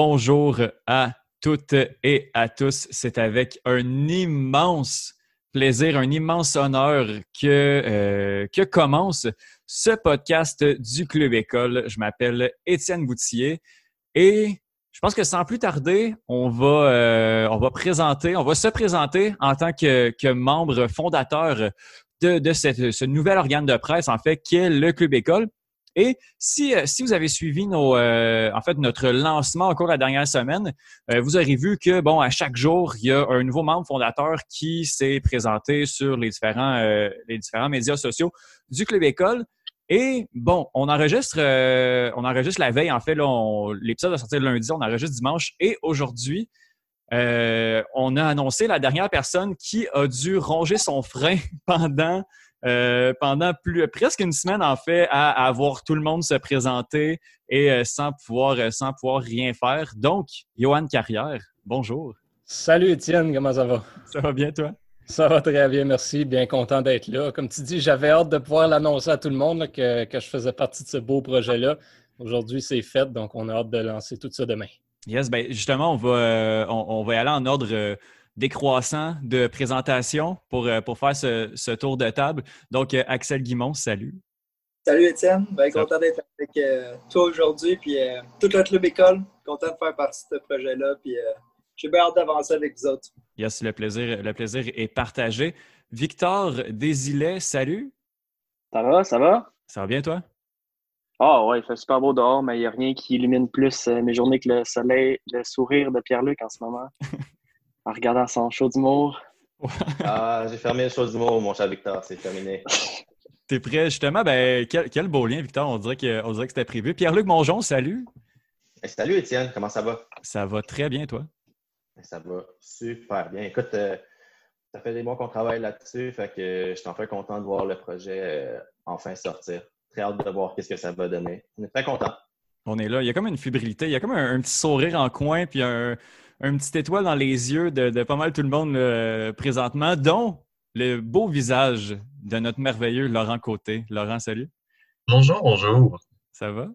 bonjour à toutes et à tous. C'est avec un immense plaisir, un immense honneur que, euh, commence ce podcast du Club École. Je m'appelle Étienne Boutillier et je pense que sans plus tarder, on va, euh, on va présenter, on va se présenter en tant que, que membre fondateur de, ce nouvel organe de presse, en fait, qui est le Club École. Et si, euh, si vous avez suivi euh, en fait, notre lancement au cours de la dernière semaine, euh, vous aurez vu que, bon, à chaque jour, il y a un nouveau membre fondateur qui s'est présenté sur les différents, les différents médias sociaux du Club École. Et bon, on enregistre, on enregistre la veille. En fait, l'épisode va sortir lundi, on enregistre dimanche. Et aujourd'hui, on a annoncé la dernière personne qui a dû ronger son frein pendant euh, pendant plus, presque une semaine, en fait, à, à, voir tout le monde se présenter et euh, sans, pouvoir, euh, sans pouvoir rien faire. Donc, Johan Carrière, bonjour. Salut Étienne, comment ça va? Ça va bien, toi? Ça va très bien, merci. Bien content d'être là. Comme tu dis, j'avais hâte de pouvoir l'annoncer à tout le monde que, que, je faisais partie de ce beau projet-là. Aujourd'hui, c'est fait, donc on a hâte de lancer tout ça demain. Yes, ben justement, on va, on, on va y aller en ordre décroissant de présentation pour, euh, pour faire ce, tour de table. Donc, euh, Axel Guimont, salut. Salut Étienne, bien content d'être avec euh, toi aujourd'hui, puis toute le club école, content de faire partie de ce projet-là, puis j'ai bien hâte d'avancer avec vous autres. Yes, le plaisir, le plaisir est partagé. Victor Desilets, salut. Ça va, ça va? Ça va bien, toi? Ah ouais, il fait super beau dehors, mais il n'y a rien qui illumine plus mes journées que le soleil, le sourire de Pierre-Luc en ce moment. en regardant son show d'humour. ah, j'ai fermé le show d'humour, mon cher Victor, c'est terminé. T'es prêt, justement? Ben, quel, beau lien, Victor. On dirait que, que c'était prévu. Pierre-Luc Mongeon, salut. salut, Étienne. Comment ça va? Ça va très bien, toi? Ça va super bien. Écoute, euh, ça fait des mois qu'on travaille là-dessus, fait que je suis enfin content de voir le projet euh, enfin sortir. Très hâte de voir qu'est-ce que ça va donner. On est très content. On est là. Il y a comme une fébrilité, il y a comme un petit sourire en coin, puis un, un petit étoile dans les yeux de, pas mal tout le monde présentement, dont le beau visage de notre merveilleux Laurent Côté. Laurent, salut. Bonjour, bonjour. Ça va?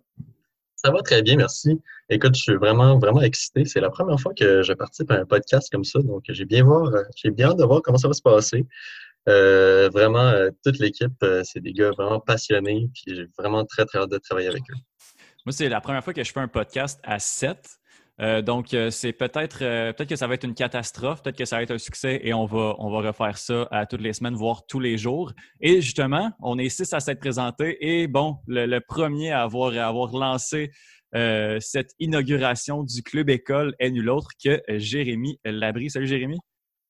Ça va très bien, merci. Écoute, je suis vraiment, vraiment excité. C'est la première fois que je participe à un podcast comme ça, donc j'ai bien voir, j'ai bien hâte de voir comment ça va se passer. Euh, vraiment, euh, toute l'équipe, euh, c'est des gars vraiment passionnés, puis j'ai vraiment très, très hâte de travailler avec eux. Moi, c'est la première fois que je fais un podcast à 7. Euh, donc, euh, c'est peut-être euh, peut-être que ça va être une catastrophe, peut-être que ça va être un succès et on va, on va refaire ça à toutes les semaines, voire tous les jours. Et justement, on est six à s'être présentés et bon, le, premier à avoir, à avoir lancé cette inauguration du Club École est nul autre que Jérémy Labry. Salut Jérémy.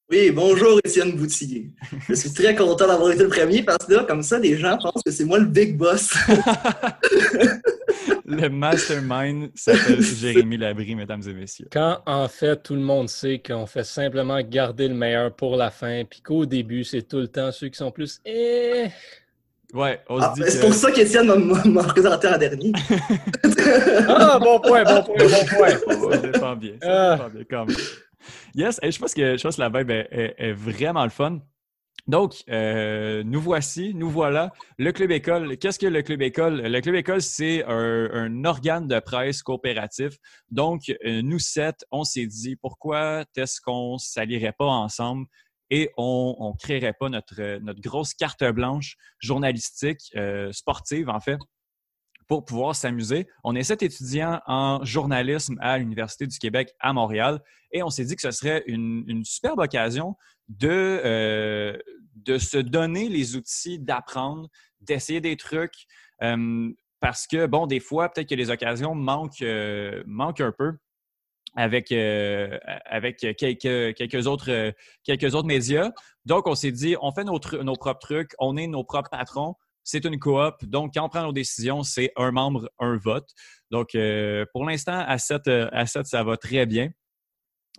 Oui, bonjour Étienne Boutillier. Je suis très content d'avoir été le premier parce que là, comme ça, les gens pensent que c'est moi le big boss. le mastermind s'appelle Jérémy Labry, mesdames et messieurs. Quand en fait tout le monde sait qu'on fait simplement garder le meilleur pour la fin, puis qu'au début, c'est tout le temps ceux qui sont plus eh... Ouais, ah, C'est pour ça qu'Étienne m'a présenté en dernier. ah, bon point, bon point, bon point. Ça dépend bien, ça dépend bien quand même. Yes, je pense que, je pense que la vibe est vraiment le fun. Donc, euh, nous voici, nous voilà. Le Club École, qu'est-ce que le Club École? Le Club École, c'est un, organe de presse coopératif. Donc, euh, nous sept, on s'est dit, pourquoi est-ce qu'on ne s'allierait pas ensemble et on ne créerait pas notre, notre grosse carte blanche journalistique, euh, sportive en fait, pour pouvoir s'amuser. On est sept étudiants en journalisme à l'Université du Québec à Montréal et on s'est dit que ce serait une, superbe occasion de, euh, de se donner les outils d'apprendre, d'essayer des trucs. Euh, parce que, bon, des fois, peut-être que les occasions manquent, euh, un peu avec, quelques, autres, médias. Donc, on s'est dit, on fait nos propres trucs, on est nos propres patrons. C'est une coop. Donc, quand on prend nos décisions, c'est un membre, un vote. Donc, pour l'instant, à 7, à 7, ça va très bien.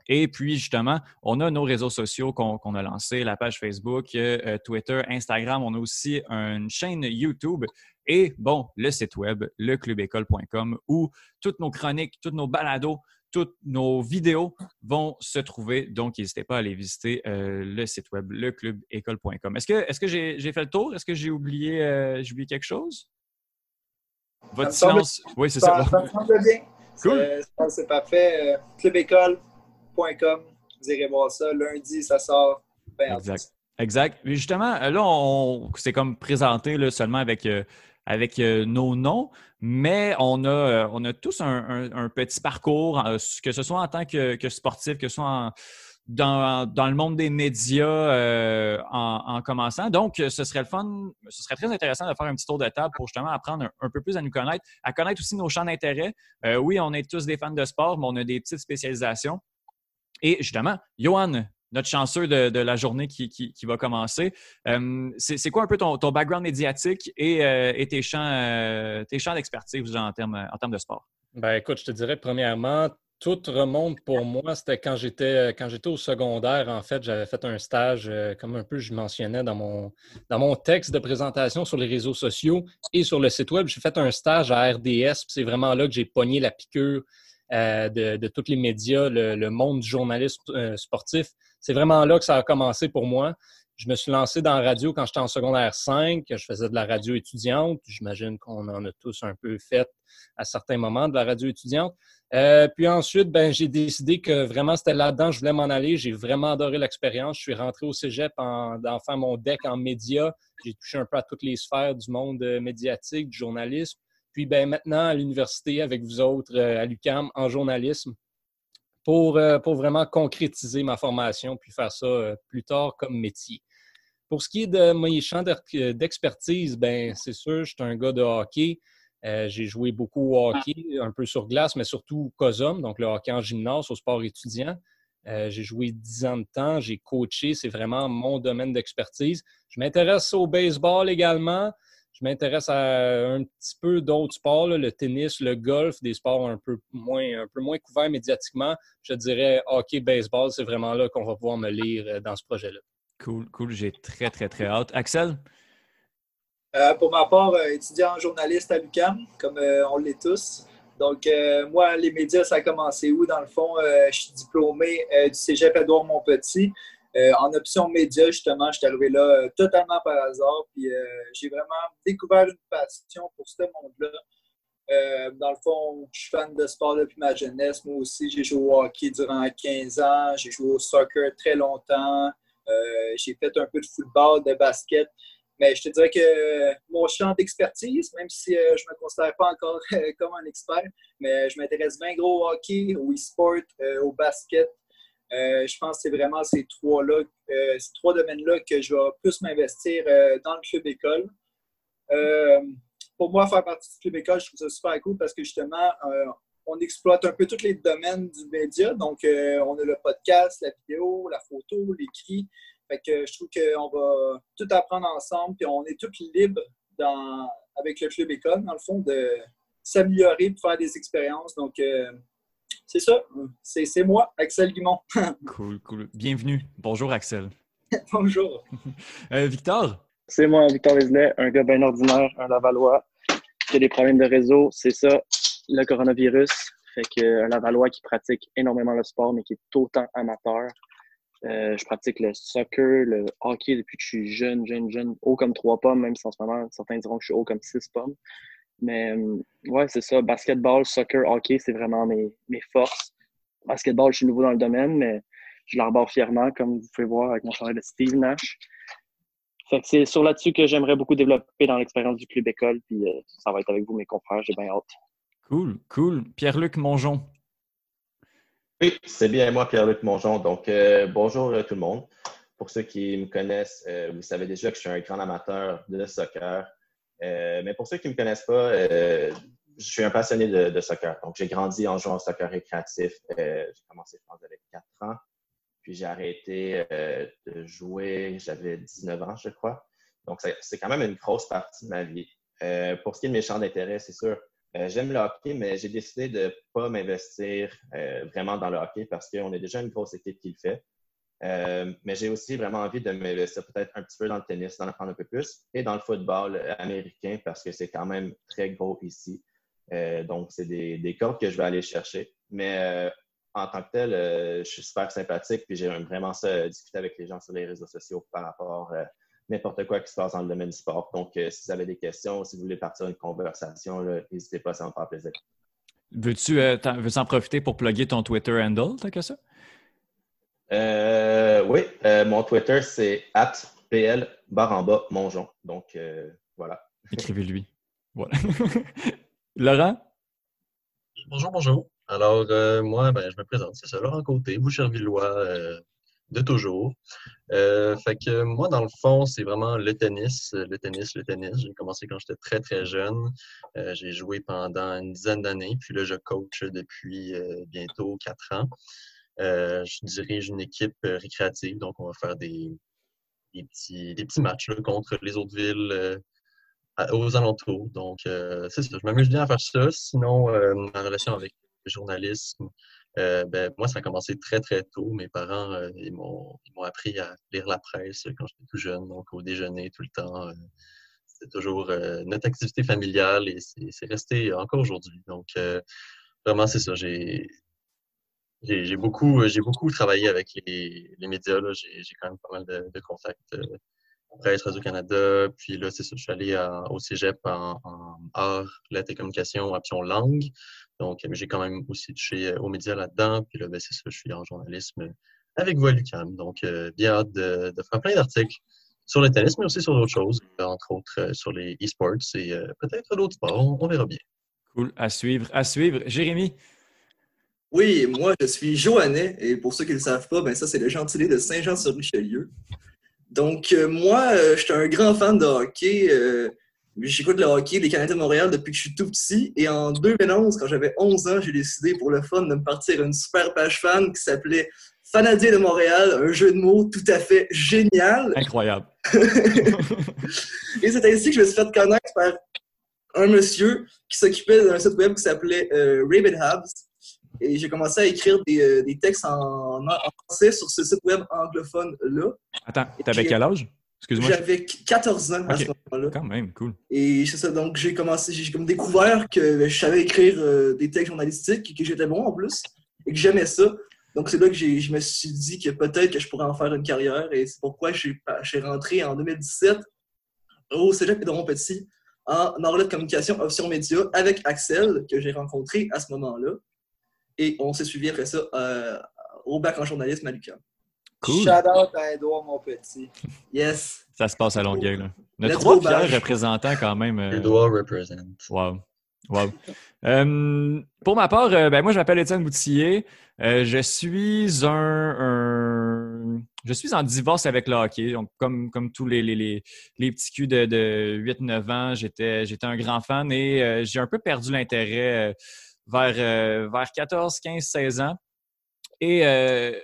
Et puis, justement, on a nos réseaux sociaux qu'on a lancés, la page Facebook, euh, euh, Twitter, Instagram. On a aussi une chaîne YouTube et, bon, le site web, leclubécole.com, où toutes nos chroniques, toutes nos balados, toutes nos vidéos vont se trouver. Donc, n'hésitez pas à aller visiter euh, le site web, leclubécole.com. Est-ce que, est -ce que j'ai fait le tour? Est-ce que j'ai oublié, oublié quelque chose? Votre silence. Oui, c'est ça. Ça, ça bien. Cool. C'est parfait. clubécole.com. Vous irez voir ça. Lundi, ça sort. exact. Exact. justement, là, on, c'est comme présenté là, seulement avec, avec nos noms, mais on a, on a tous un, petit parcours, que ce soit en tant que, sportif, que ce soit dans, dans, le monde des médias euh, en, commençant. Donc, ce serait le fun, ce serait très intéressant de faire un petit tour de table pour justement apprendre un, peu plus à nous connaître, à connaître aussi nos champs d'intérêt. Euh, oui, on est tous des fans de sport, mais on a des petites spécialisations. Et justement, Johan, notre chanceux de, la journée qui, qui, va commencer. Euh, c'est quoi un peu ton, ton background médiatique et, et tes champs, tes champs d'expertise en termes, en de sport? Ben écoute, je te dirais premièrement, tout remonte pour moi, c'était quand j'étais quand j'étais au secondaire, en fait, j'avais fait un stage, euh, comme un peu je mentionnais dans mon, dans mon texte de présentation sur les réseaux sociaux et sur le site web. J'ai fait un stage à RDS, c'est vraiment là que j'ai pogné la piqûre euh, de, tous les médias, le, monde du journalisme euh, sportif. C'est vraiment là que ça a commencé pour moi. Je me suis lancé dans la radio quand j'étais en secondaire 5. Je faisais de la radio étudiante. J'imagine qu'on en a tous un peu fait à certains moments de la radio étudiante. Euh, puis ensuite, ben, j'ai décidé que vraiment c'était là-dedans je voulais m'en aller. J'ai vraiment adoré l'expérience. Je suis rentré au cégep en, faire mon deck en médias. J'ai touché un peu à toutes les sphères du monde euh, médiatique, du journalisme. Puis ben, maintenant à l'université avec vous autres euh, à l'UCAM en journalisme pour, pour vraiment concrétiser ma formation puis faire ça plus tard comme métier. Pour ce qui est de mes champs d'expertise, ben, c'est sûr, je suis un gars de hockey. Euh, j'ai joué beaucoup au hockey, un peu sur glace, mais surtout COSOM, donc le hockey en gymnase, au sport étudiant. Euh, j'ai joué dix ans de temps, j'ai coaché, c'est vraiment mon domaine d'expertise. Je m'intéresse au baseball également. Je m'intéresse à un petit peu d'autres sports, le tennis, le golf, des sports un peu moins, un peu moins couverts médiatiquement. Je dirais hockey, baseball, c'est vraiment là qu'on va pouvoir me lire euh, dans ce projet-là. Cool, cool. J'ai très, très, très hâte. Axel? Euh, pour ma part, euh, étudiant journaliste à l'UCAM, comme euh, on l'est tous. Donc, moi, les médias, ça a commencé où? Dans le fond, je suis diplômé du cégep Edouard Montpetit. en option médias, justement, je suis arrivé là totalement par hasard. Puis, j'ai vraiment découvert une passion pour ce monde-là. dans le fond, je suis fan de sport depuis ma jeunesse. Moi aussi, j'ai joué au hockey durant 15 ans. J'ai joué au soccer très longtemps. j'ai fait un peu de football, de basket. Mais je te dirais que mon champ d'expertise, même si euh, je ne me considère pas encore euh, comme un expert, mais je m'intéresse bien gros au hockey, au e-sport, euh, au basket. Je pense que c'est vraiment ces trois-là, ces trois domaines-là que je vais plus m'investir dans le club école. pour moi, faire partie du club école, je trouve ça super cool parce que justement, on exploite un peu tous les domaines du média. Donc, on a le podcast, la vidéo, la photo, l'écrit. Fait que je trouve qu'on va tout apprendre ensemble, puis on est tous libres dans, avec le club école, dans le fond, de s'améliorer, de faire des expériences. Donc, euh, c'est ça. C'est moi, Axel Guimont. cool, cool. Bienvenue. Bonjour, Axel. Bonjour. Euh, Victor? C'est moi, Victor Wesley, un gars bien ordinaire, un Lavallois, qui a des problèmes de réseau. C'est ça, le coronavirus. Fait que un Lavallois qui pratique énormément le sport, mais qui est autant amateur. Euh, je pratique le soccer, le hockey depuis que je suis jeune, jeune, jeune, haut comme trois pommes, même si en ce moment, certains diront que je suis haut comme six pommes. Mais euh, ouais, c'est ça. Basketball, soccer, hockey, c'est vraiment mes, mes forces. Basketball, je suis nouveau dans le domaine, mais je l'arbore fièrement, comme vous pouvez voir avec mon chandail de Steve Nash. Fait que c'est sur là-dessus que j'aimerais beaucoup développer dans l'expérience du club école, puis euh, ça va être avec vous, mes confrères, j'ai bien hâte. Cool, cool. Pierre-Luc Mongeon. Oui, c'est bien moi, Pierre-Luc Mongeon. Donc, euh, bonjour euh, tout le monde. Pour ceux qui me connaissent, euh, vous savez déjà que je suis un grand amateur de soccer. Mais pour ceux qui ne me connaissent pas, je suis un passionné de, soccer. Donc, j'ai grandi en jouant au soccer récréatif. j'ai commencé, je pense, avec 4 ans. Puis, j'ai arrêté de jouer, j'avais 19 ans, je crois. Donc, c'est quand même une grosse partie de ma vie. pour ce qui est de mes champs d'intérêt, c'est sûr, euh, j'aime le hockey, mais j'ai décidé de ne pas m'investir euh, vraiment dans le hockey parce qu'on est déjà une grosse équipe qui le fait. Euh, mais j'ai aussi vraiment envie de m'investir peut-être un petit peu dans le tennis, d'en apprendre un peu plus, et dans le football américain parce que c'est quand même très gros ici. donc, c'est des, des, que je vais aller chercher. Mais en tant que tel, je suis super sympathique, puis j'aime vraiment ça discuter avec les gens sur les réseaux sociaux par rapport à n'importe quoi qui se passe dans le domaine du sport. Donc, euh, si vous avez des questions, si vous voulez partir une conversation, n'hésitez pas, ça me faire plaisir. Veux-tu euh, veux-tu en profiter pour plugger ton Twitter handle, tant que ça? Euh, oui, euh, mon Twitter, c'est @pl barre en bas monjon. Donc, euh, voilà. Écrivez-lui. Voilà. Laurent? Bonjour, bonjour. Alors, euh, moi, ben, je me présente, c'est ça, Laurent Côté, Bouchervillois euh, de toujours. Euh, fait que moi, dans le fond, c'est vraiment le tennis, le tennis, le tennis. J'ai commencé quand j'étais très, très jeune. Euh, j'ai joué pendant une dizaine d'années, puis là, je coach depuis euh, bientôt quatre ans. Euh, je dirige une équipe euh, récréative, donc on va faire des, petits, matchs contre les autres villes euh, aux alentours. Donc, c'est ça, je m'amuse bien à faire ça. Sinon, ma relation avec le journalisme, ben, moi, ça a commencé très, très tôt. Mes parents, ils m'ont appris à lire la presse quand j'étais tout jeune, donc au déjeuner tout le temps. C'était toujours notre activité familiale et c'est c'est resté encore aujourd'hui. Donc, vraiment, c'est ça. J'ai j'ai beaucoup, j'ai beaucoup travaillé avec les, les médias. J'ai quand même pas mal de, de contacts. euh, Presse, Radio-Canada. Puis là, c'est ça, je suis allé à- au cégep en, en art, lettres et communication, option langue. Donc, euh, j'ai quand même aussi touché euh, aux médias là-dedans. Puis là, ben, c'est ça, je suis en journalisme avec vous à l'UQAM. Donc, euh, bien hâte de, de faire plein d'articles sur le tennis, mais aussi sur d'autres choses, entre autres euh, sur les e-sports et euh, peut-être d'autres sports. On verra bien. Cool. À suivre. À suivre. Jérémy? Oui, moi, je suis Joannais, et pour ceux qui ne le savent pas, ben ça, c'est le gentilé de Saint-Jean-sur-Richelieu. Donc, euh, moi, euh, je suis un grand fan de hockey. euh, J'écoute le hockey des Canadiens de Montréal depuis que je suis tout petit. Et en 2011, quand j'avais 11 ans, j'ai décidé pour le fun de me partir une super page fan qui s'appelait Fanadien de Montréal, un jeu de mots tout à fait génial. Incroyable. Et c'est ainsi que je me suis fait connaître par un monsieur qui s'occupait d'un site web qui s'appelait euh, Raven Habs. Et j'ai commencé à écrire des, euh, des textes en, en français sur ce site web anglophone-là. Attends, t'avais quel âge? Excuse-moi. J'avais 14 ans à ce moment-là. Quand même, cool. Et c'est ça, donc j'ai commencé, j'ai comme découvert que je savais écrire euh, des textes journalistiques et que j'étais bon en plus, et que j'aimais ça. Donc c'est là que je me suis dit que peut-être que je pourrais en faire une carrière, et c'est pourquoi j'ai j'ai rentré en 2017 au Cégep Pédron Petit en Orlet de communication option média avec Axel, que j'ai rencontré à ce moment-là. Et on s'est suivi après ça euh, au bac en journalisme à l'UQAM. Cool. Shout out à Edouard, mon petit. Yes! Ça se passe à Longueuil. Là. Let's trois fiers représentants quand même. euh, Edouard represent. Wow. Wow. Euh, pour ma part, euh, ben, moi, je m'appelle Étienne Boutillier. Euh, je suis un, un- Je suis en divorce avec le hockey. Donc, comme, comme tous les, les, les, les petits culs de, de 8-9 ans, j'étais, j'étais un grand fan et euh, j'ai un peu perdu l'intérêt euh, vers, euh, vers 14, 15, 16 ans. Et euh,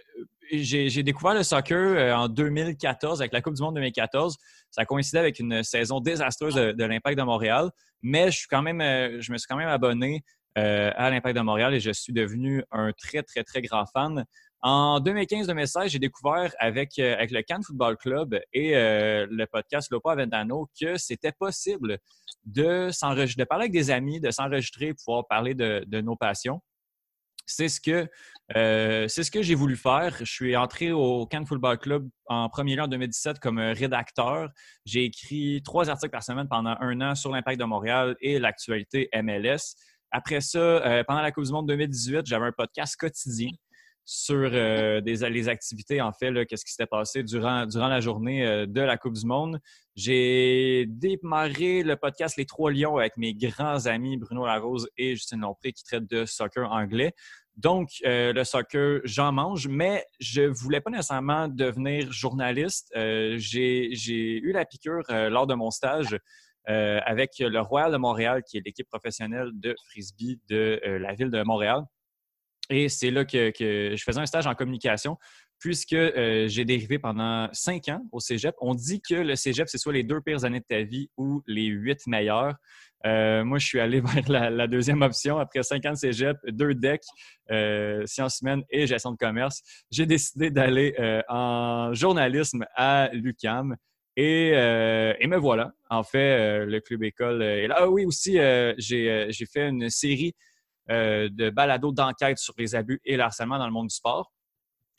j'ai découvert le soccer euh, en 2014 avec la Coupe du Monde 2014. Ça coïncidait avec une saison désastreuse de, l'Impact de Montréal, mais je suis quand même, je me suis quand même abonné à l'Impact de Montréal et je suis devenu un très très très grand fan. En 2015-2016, j'ai découvert avec, euh, avec le Cannes Football Club et euh, le podcast Lopa Aventano que c'était possible de de parler avec des amis, de s'enregistrer, pouvoir parler de, nos passions. C'est ce que euh, ce que j'ai voulu faire. Je suis entré au Cannes Football Club en premier lieu en 2017 comme rédacteur. J'ai écrit trois articles par semaine pendant un an sur l'impact de Montréal et l'actualité MLS. Après ça, pendant la Coupe du Monde 2018, j'avais un podcast quotidien sur euh, les activités, en fait, qu'est-ce qui s'était passé durant, la journée euh, de la Coupe du Monde. J'ai démarré le podcast Les Trois Lions avec mes grands amis Bruno Larose et Justine Lompré qui traitent de soccer anglais. Donc, euh, le soccer, j'en mange, mais je voulais pas nécessairement devenir journaliste. J'ai eu la piqûre lors de mon stage avec le Royal de Montréal, qui est l'équipe professionnelle de frisbee de la ville de Montréal. Et c'est là que, je faisais un stage en communication, puisque euh, j'ai dérivé pendant cinq ans au cégep. On dit que le cégep, c'est soit les deux pires années de ta vie ou les huit meilleures. Euh, moi, je suis allé vers la, deuxième option. Après cinq ans de cégep, deux decks, euh, sciences humaines et gestion de commerce, j'ai décidé d'aller en journalisme à l'UCAM. Et, et me voilà. En fait, le club école est là. Ah oui, aussi, j'ai fait une série euh, de balados d'enquête sur les abus et le harcèlement dans le monde du sport.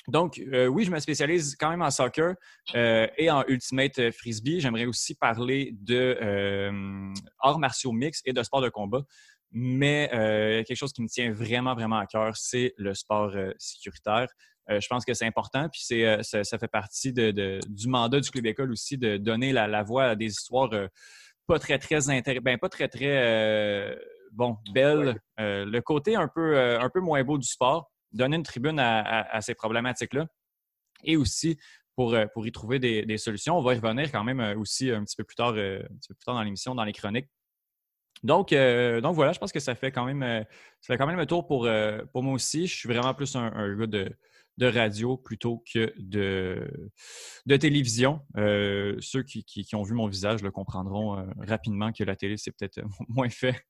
Donc, euh, oui, je me spécialise quand même en soccer euh, et en ultimate frisbee. J'aimerais aussi parler de euh, arts martiaux mix et de sport de combat. mais euh, quelque chose qui me tient vraiment, vraiment à cœur, c'est le sport euh, sécuritaire. Euh, je pense que c'est important, puis c'est, ça, ça, fait partie de, du mandat du Club École aussi de donner la, voix à des histoires pas très, très intéressantes, ben, pas très, très bon, belles. le côté un peu, un peu moins beau du sport, donner une tribune à, ces problématiques-là. Et aussi, pour, pour, y trouver des, des, solutions. On va y revenir quand même aussi un petit peu plus tard, un petit peu plus tard dans l'émission, dans les chroniques. Donc, euh, donc voilà, je pense que ça fait quand même, euh, ça fait quand même un tour pour, euh, pour moi aussi. Je suis vraiment plus un, gars de, de, radio plutôt que de, télévision. ceux qui, ont vu mon visage le comprendront rapidement que la télé, c'est peut-être moins fait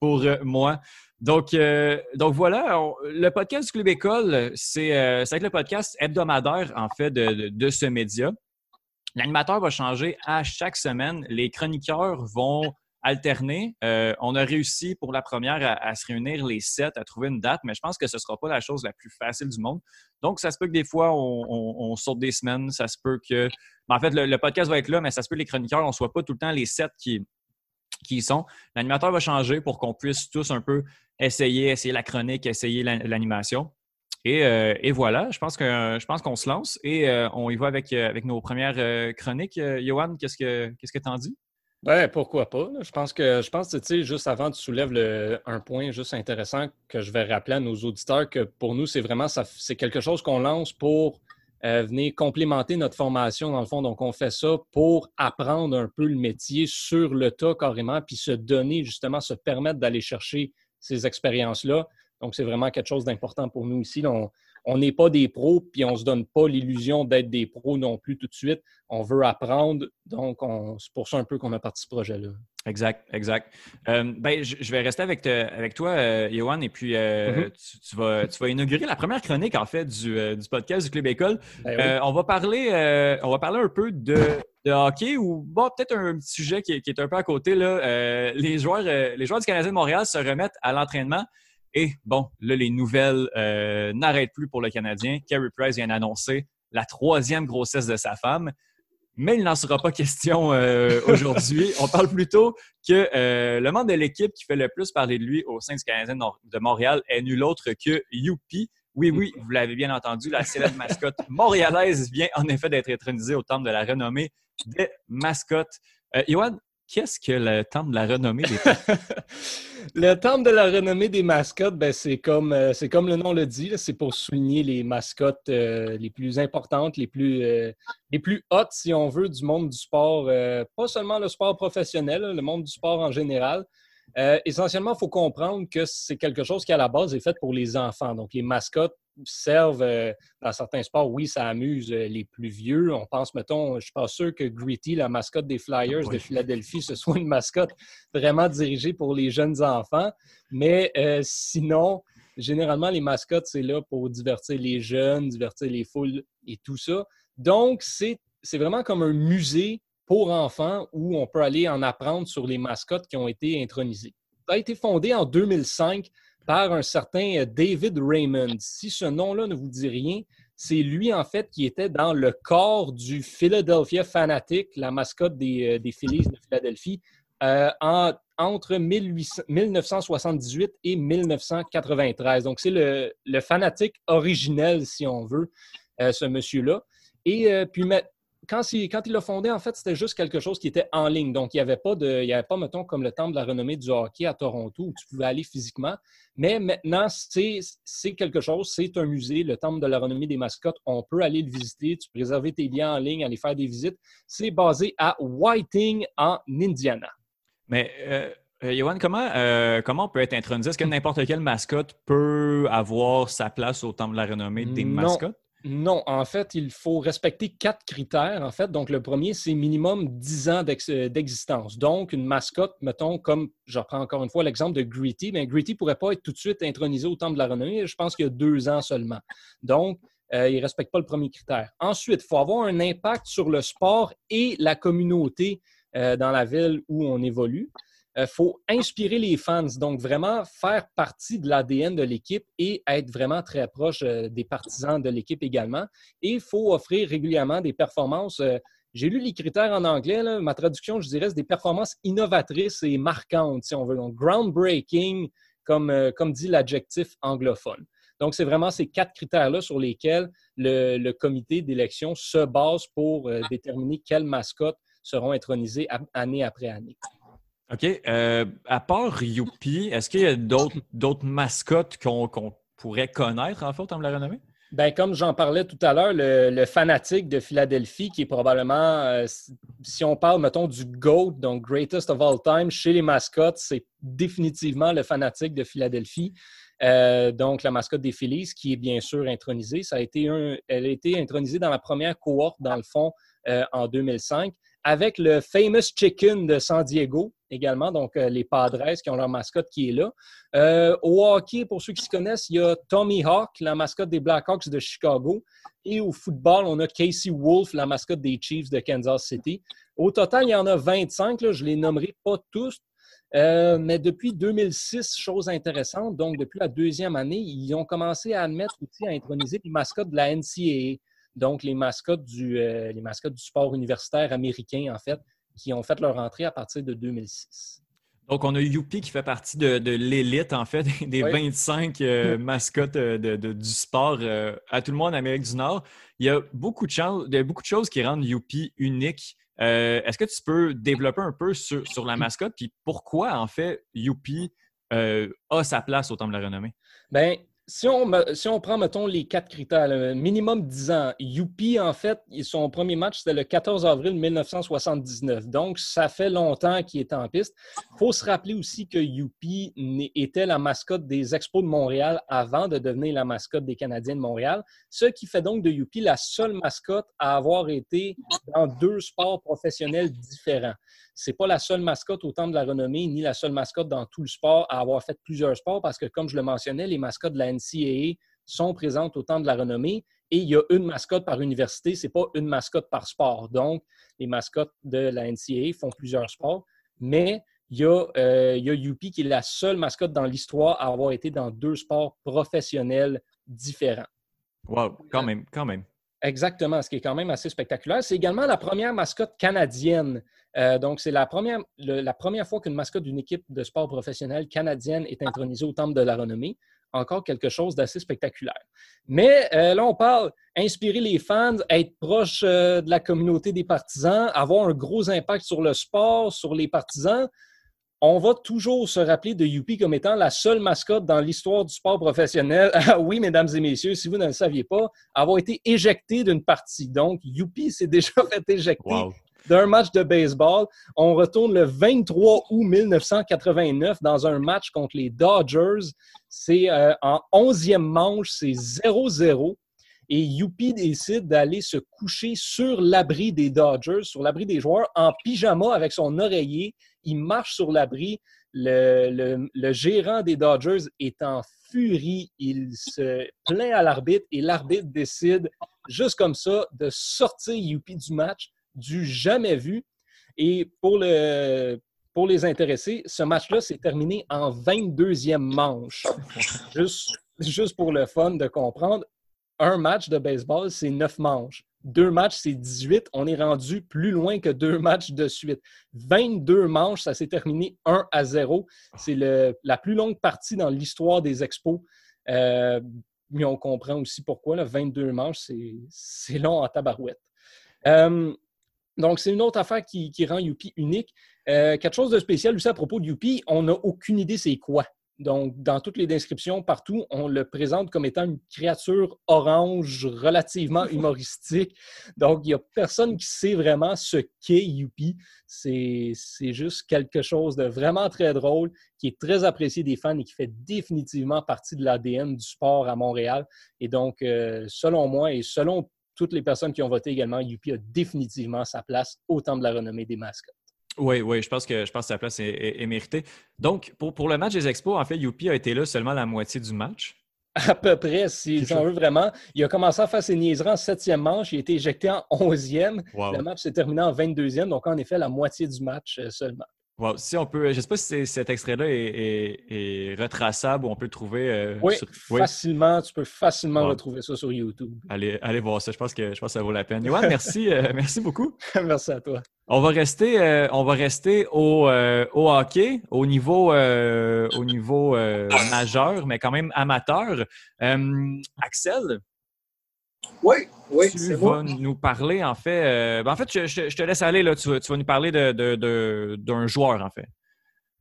pour moi. Donc, voilà, le podcast du Club École, c'est être le podcast hebdomadaire, en fait, de ce média. L'animateur va changer à chaque semaine. Les chroniqueurs vont alterner. Euh, on a réussi pour la première à, se réunir les sept, à trouver une date, mais je pense que ce ne sera pas la chose la plus facile du monde. Donc, ça se peut que des fois, on, saute des semaines. Ça se peut que. Ben, en fait, le, podcast va être là, mais ça se peut que les chroniqueurs, on ne soit pas tout le temps les sept qui, qui y sont. L'animateur va changer pour qu'on puisse tous un peu essayer, essayer la chronique, essayer l'animation. Euh, et, voilà, je pense que je pense qu'on se lance et euh, on y va avec, avec nos premières chroniques. Johan, qu'est-ce que qu'est-ce que tu en dis? Ben, pourquoi pas? Je pense que, je pense tu sais, juste avant, tu soulèves le, un point juste intéressant que je vais rappeler à nos auditeurs que pour nous, c'est vraiment, c'est quelque chose qu'on lance pour euh, venir complémenter notre formation, dans le fond. Donc, on fait ça pour apprendre un peu le métier sur le tas carrément, puis se donner, justement, se permettre d'aller chercher ces expériences-là. Donc, c'est vraiment quelque chose d'important pour nous ici. On n'est pas des pros, puis on ne se donne pas l'illusion d'être des pros non plus tout de suite. On veut apprendre, donc c'est pour ça un peu qu'on a parti ce projet-là. Exact, exact. Euh, ben, je, vais rester avec, avec toi, euh, Johan, et puis euh, mm-hmm. tu, vas, tu, vas, inaugurer la première chronique, en fait, du, podcast du Club École. Ben on, va parler, on va parler un peu de, hockey ou bon, peut-être un petit sujet qui, qui, est un peu à côté. Là. les, joueurs, les joueurs du Canadien de Montréal se remettent à l'entraînement. Et bon, là, les nouvelles euh, n'arrêtent plus pour le Canadien. Carey Price vient d'annoncer la troisième grossesse de sa femme. Mais il n'en sera pas question euh, aujourd'hui. On parle plutôt que euh, le membre de l'équipe qui fait le plus parler de lui au sein du Canadien de Montréal est nul autre que Youpi. Oui, oui, vous l'avez bien entendu, la célèbre mascotte montréalaise vient en effet d'être intronisée au temple de la renommée des mascottes. Euh, qu'est-ce que le temple de la renommée des Le temple de la renommée des mascottes, ben, c'est comme, euh, comme le nom le dit, c'est pour souligner les mascottes euh, les plus importantes, les plus, euh, les plus hautes, si on veut, du monde du sport, pas seulement le sport professionnel, le monde du sport en général. essentiellement, il faut comprendre que c'est quelque chose qui, à la base, est fait pour les enfants. Donc, les mascottes servent euh, dans certains sports, oui, ça amuse euh, les plus vieux. On pense, mettons, je ne suis pas sûr que Gritty, la mascotte des Flyers de Philadelphie, ce soit une mascotte vraiment dirigée pour les jeunes enfants. Mais euh, sinon, généralement, les mascottes, c'est là pour divertir les jeunes, divertir les foules et tout ça. Donc, c'est vraiment comme un musée pour enfants où on peut aller en apprendre sur les mascottes qui ont été intronisées. Ça a été fondé en 2005 par un certain euh, David Raymond. Si ce nom-là ne vous dit rien, c'est lui, en fait, qui était dans le corps du Philadelphia Fanatic, la mascotte des, euh, des Phillies de Philadelphie, euh, entre 1978 et 1993. Donc, c'est le, le, Fanatic originel, si on veut, ce monsieur-là. Et puis, quand, il, quand il l'a fondé, en fait, c'était juste quelque chose qui était en ligne. Donc, il n'y avait pas, de, il y avait pas, mettons, comme le Temple de la renommée du hockey à Toronto où tu pouvais aller physiquement. Mais maintenant, c'est quelque chose, c'est un musée, le Temple de la renommée des mascottes. On peut aller le visiter, tu peux réserver tes liens en ligne, aller faire des visites. C'est basé à Whiting, en Indiana. Mais, euh, euh comment, euh, comment on peut être intronisé? Est-ce que n'importe quelle mascotte peut avoir sa place au Temple de la renommée des mascottes? Non, en fait, il faut respecter quatre critères. En fait, donc le premier, c'est minimum 10 ans euh, d'existence. Donc, une mascotte, mettons, comme je reprends encore une fois l'exemple de Gritty, mais Gritty ne pourrait pas être tout de suite intronisé au Temple de la Renommée. Je pense qu'il y a deux ans seulement. Donc, euh, il ne respecte pas le premier critère. Ensuite, il faut avoir un impact sur le sport et la communauté euh, dans la ville où on évolue. Il euh, faut inspirer les fans, donc vraiment faire partie de l'ADN de l'équipe et être vraiment très proche euh, des partisans de l'équipe également. Et il faut offrir régulièrement des performances euh, J'ai lu les critères en anglais. Ma traduction, je dirais, c'est des performances innovatrices et marquantes, si on veut. Donc, groundbreaking, comme, comme dit l'adjectif anglophone. Donc, c'est vraiment ces quatre critères-là sur lesquels le, comité d'élection se base pour déterminer quelles mascottes seront intronisées année après année. OK. Euh, à part Youpi, est-ce qu'il y a d'autres mascottes qu'on pourrait connaître, en fait, en la renommée? Ben, comme j'en parlais tout à l'heure, le, fanatique de Philadelphie, qui est probablement, euh, si on parle, mettons, du GOAT, donc Greatest of All Time, chez les mascottes, c'est définitivement le fanatique de Philadelphie. Euh, donc, la mascotte des Phillies, qui est bien sûr intronisée. Ça a été elle a été intronisée dans la première cohorte, dans le fond, en 2005 avec le Famous Chicken de San Diego également, donc euh, les Padres qui ont leur mascotte qui est là. Euh, au hockey, pour ceux qui se connaissent, il y a Tommy Hawk, la mascotte des Blackhawks de Chicago. Et au football, on a Casey Wolf, la mascotte des Chiefs de Kansas City. Au total, il y en a 25, là, je ne les nommerai pas tous, euh, mais depuis 2006, chose intéressante, donc depuis la deuxième année, ils ont commencé à admettre aussi à introniser les mascottes de la NCAA donc les mascottes du, euh, les mascottes du sport universitaire américain, en fait, qui ont fait leur entrée à partir de 2006. Donc, on a Youpi qui fait partie de, l'élite, en fait, des 25 euh, mascottes euh, du sport à tout le monde en Amérique du Nord. Il y a beaucoup de, beaucoup de choses qui rendent Youpi unique. Est-ce que tu peux développer un peu sur, sur la mascotte, puis pourquoi, en fait, Youpi a sa place au Temple de la Renommée? Bien, si on, prend, mettons, les quatre critères, minimum 10 ans, Youpi, en fait, son premier match, c'était le 14 avril 1979. Donc, ça fait longtemps qu'il est en piste. Il faut se rappeler aussi que Youpi était la mascotte des Expos de Montréal avant de devenir la mascotte des Canadiens de Montréal, ce qui fait donc de Youpi la seule mascotte à avoir été dans deux sports professionnels différents c'est pas la seule mascotte au temps de la renommée, ni la seule mascotte dans tout le sport à avoir fait plusieurs sports, parce que, comme je le mentionnais, les mascottes de la NCAA sont présentes au temps de la renommée et il y a une mascotte par université, c'est pas une mascotte par sport. Donc, les mascottes de la NCAA font plusieurs sports, mais il y, a, euh, qui est la seule mascotte dans l'histoire à avoir été dans deux sports professionnels différents. Wow, quand même, quand même. Exactement, ce qui est quand même assez spectaculaire. C'est également la première mascotte canadienne. Euh, donc, c'est la première, la première fois qu'une mascotte d'une équipe de sport professionnel canadienne est intronisée au Temple de la Renommée. Encore quelque chose d'assez spectaculaire. Mais euh, là, on parle inspirer les fans, être proche euh, de la communauté des partisans, avoir un gros impact sur le sport, sur les partisans on va toujours se rappeler de Youpi comme étant la seule mascotte dans l'histoire du sport professionnel. Ah oui, mesdames et messieurs, si vous ne le saviez pas, avoir été éjecté d'une partie. Donc, Youpi s'est déjà fait éjecter d'un match de baseball. On retourne le 23 août 1989 dans un match contre les Dodgers. C'est euh, en 11e manche, c'est 0-0. Et Youpi décide d'aller se coucher sur l'abri des Dodgers, sur l'abri des joueurs, en pyjama avec son oreiller il marche sur l'abri. Le, gérant des Dodgers est en furie. Il se plaint à l'arbitre et l'arbitre décide, juste comme ça, de sortir Youpi du match, du jamais vu. Et pour, le, pour les intéressés, ce match-là s'est terminé en 22e manche. Juste, juste pour le fun de comprendre, un match de baseball, c'est neuf manches. Deux matchs, c'est 18. On est rendu plus loin que deux matchs de suite. 22 manches, ça s'est terminé 1 à 0. C'est la plus longue partie dans l'histoire des expos. Euh, mais on comprend aussi pourquoi. Là, 22 manches, c'est long en tabarouette. Euh, donc, c'est une autre affaire qui, rend Youpi unique. Euh, quelque chose de spécial aussi à propos de Youpi, on n'a aucune idée c'est quoi. Donc, dans toutes les descriptions, partout, on le présente comme étant une créature orange relativement humoristique. Donc, il n'y a personne qui sait vraiment ce qu'est Youpi. C'est juste quelque chose de vraiment très drôle, qui est très apprécié des fans et qui fait définitivement partie de l'ADN du sport à Montréal. Et donc, euh, selon moi et selon toutes les personnes qui ont voté également, Youpi a définitivement sa place au temps de la renommée des mascottes. Oui, oui, je pense que je pense que sa place est, méritée. Donc, pour, pour, le match des Expos, en fait, Youpi a été là seulement la moitié du match. À peu près, si, on veut vraiment. Il a commencé à faire ses niaiseries en septième manche, il a été éjecté en onzième. Le match s'est terminé en 22e, donc en effet, la moitié du match euh, seulement. si on peut, je ne sais pas si cet extrait-là est, retraçable ou on peut le trouver. Euh, oui, facilement. Tu peux facilement retrouver ça sur YouTube. Allez, allez voir ça. Je pense que, je pense ça vaut la peine. Yoann, merci, euh, merci beaucoup. merci à toi. On va rester, euh, on va rester au, au, hockey, au niveau, au niveau majeur, mais quand même amateur. Axel, oui, oui. Tu vas nous parler, en fait. Euh, ben, en fait, je, te laisse aller, là. Tu, vas nous parler d'un de, joueur, en fait.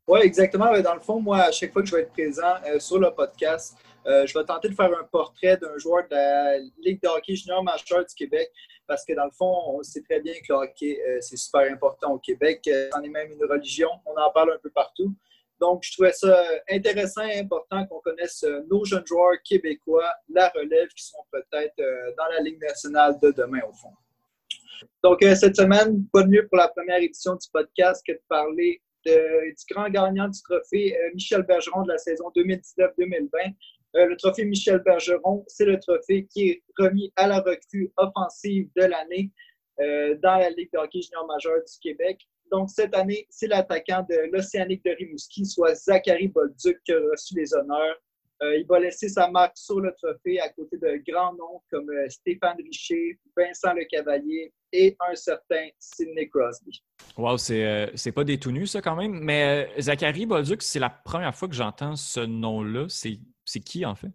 Oui, exactement. Dans le fond, moi, à chaque fois que je vais être présent euh, sur le podcast, euh, je vais tenter de faire un portrait d'un joueur de la Ligue de hockey junior majeur du Québec parce que dans le fond, on sait très bien que le hockey, c'est super important au Québec. c'en est même une religion. On en parle un peu partout. Donc, je trouvais ça intéressant et important qu'on connaisse euh, nos jeunes joueurs québécois, la relève, qui sont peut-être euh, dans la Ligue nationale de demain, au fond. Donc, euh, cette semaine, pas de mieux pour la première édition du podcast que de parler du grand gagnant du trophée Michel Bergeron de la saison 2019-2020. Le trophée Michel Bergeron, c'est le trophée qui est remis à la recrue offensive de l'année dans la Ligue de hockey junior majeur du Québec. Donc, cette année, c'est l'attaquant de l'Océanique de Rimouski, soit Zachary Bolduc, qui a reçu les honneurs. Euh, il va laisser sa marque sur le trophée à côté de grands noms comme euh, Stéphane Richer, Vincent Le Cavalier et un certain Sidney Crosby. Wow, c'est, euh, pas des ça, quand même. Mais Zachary Bolduc, c'est la première fois que j'entends ce nom-là. C'est qui, en fait?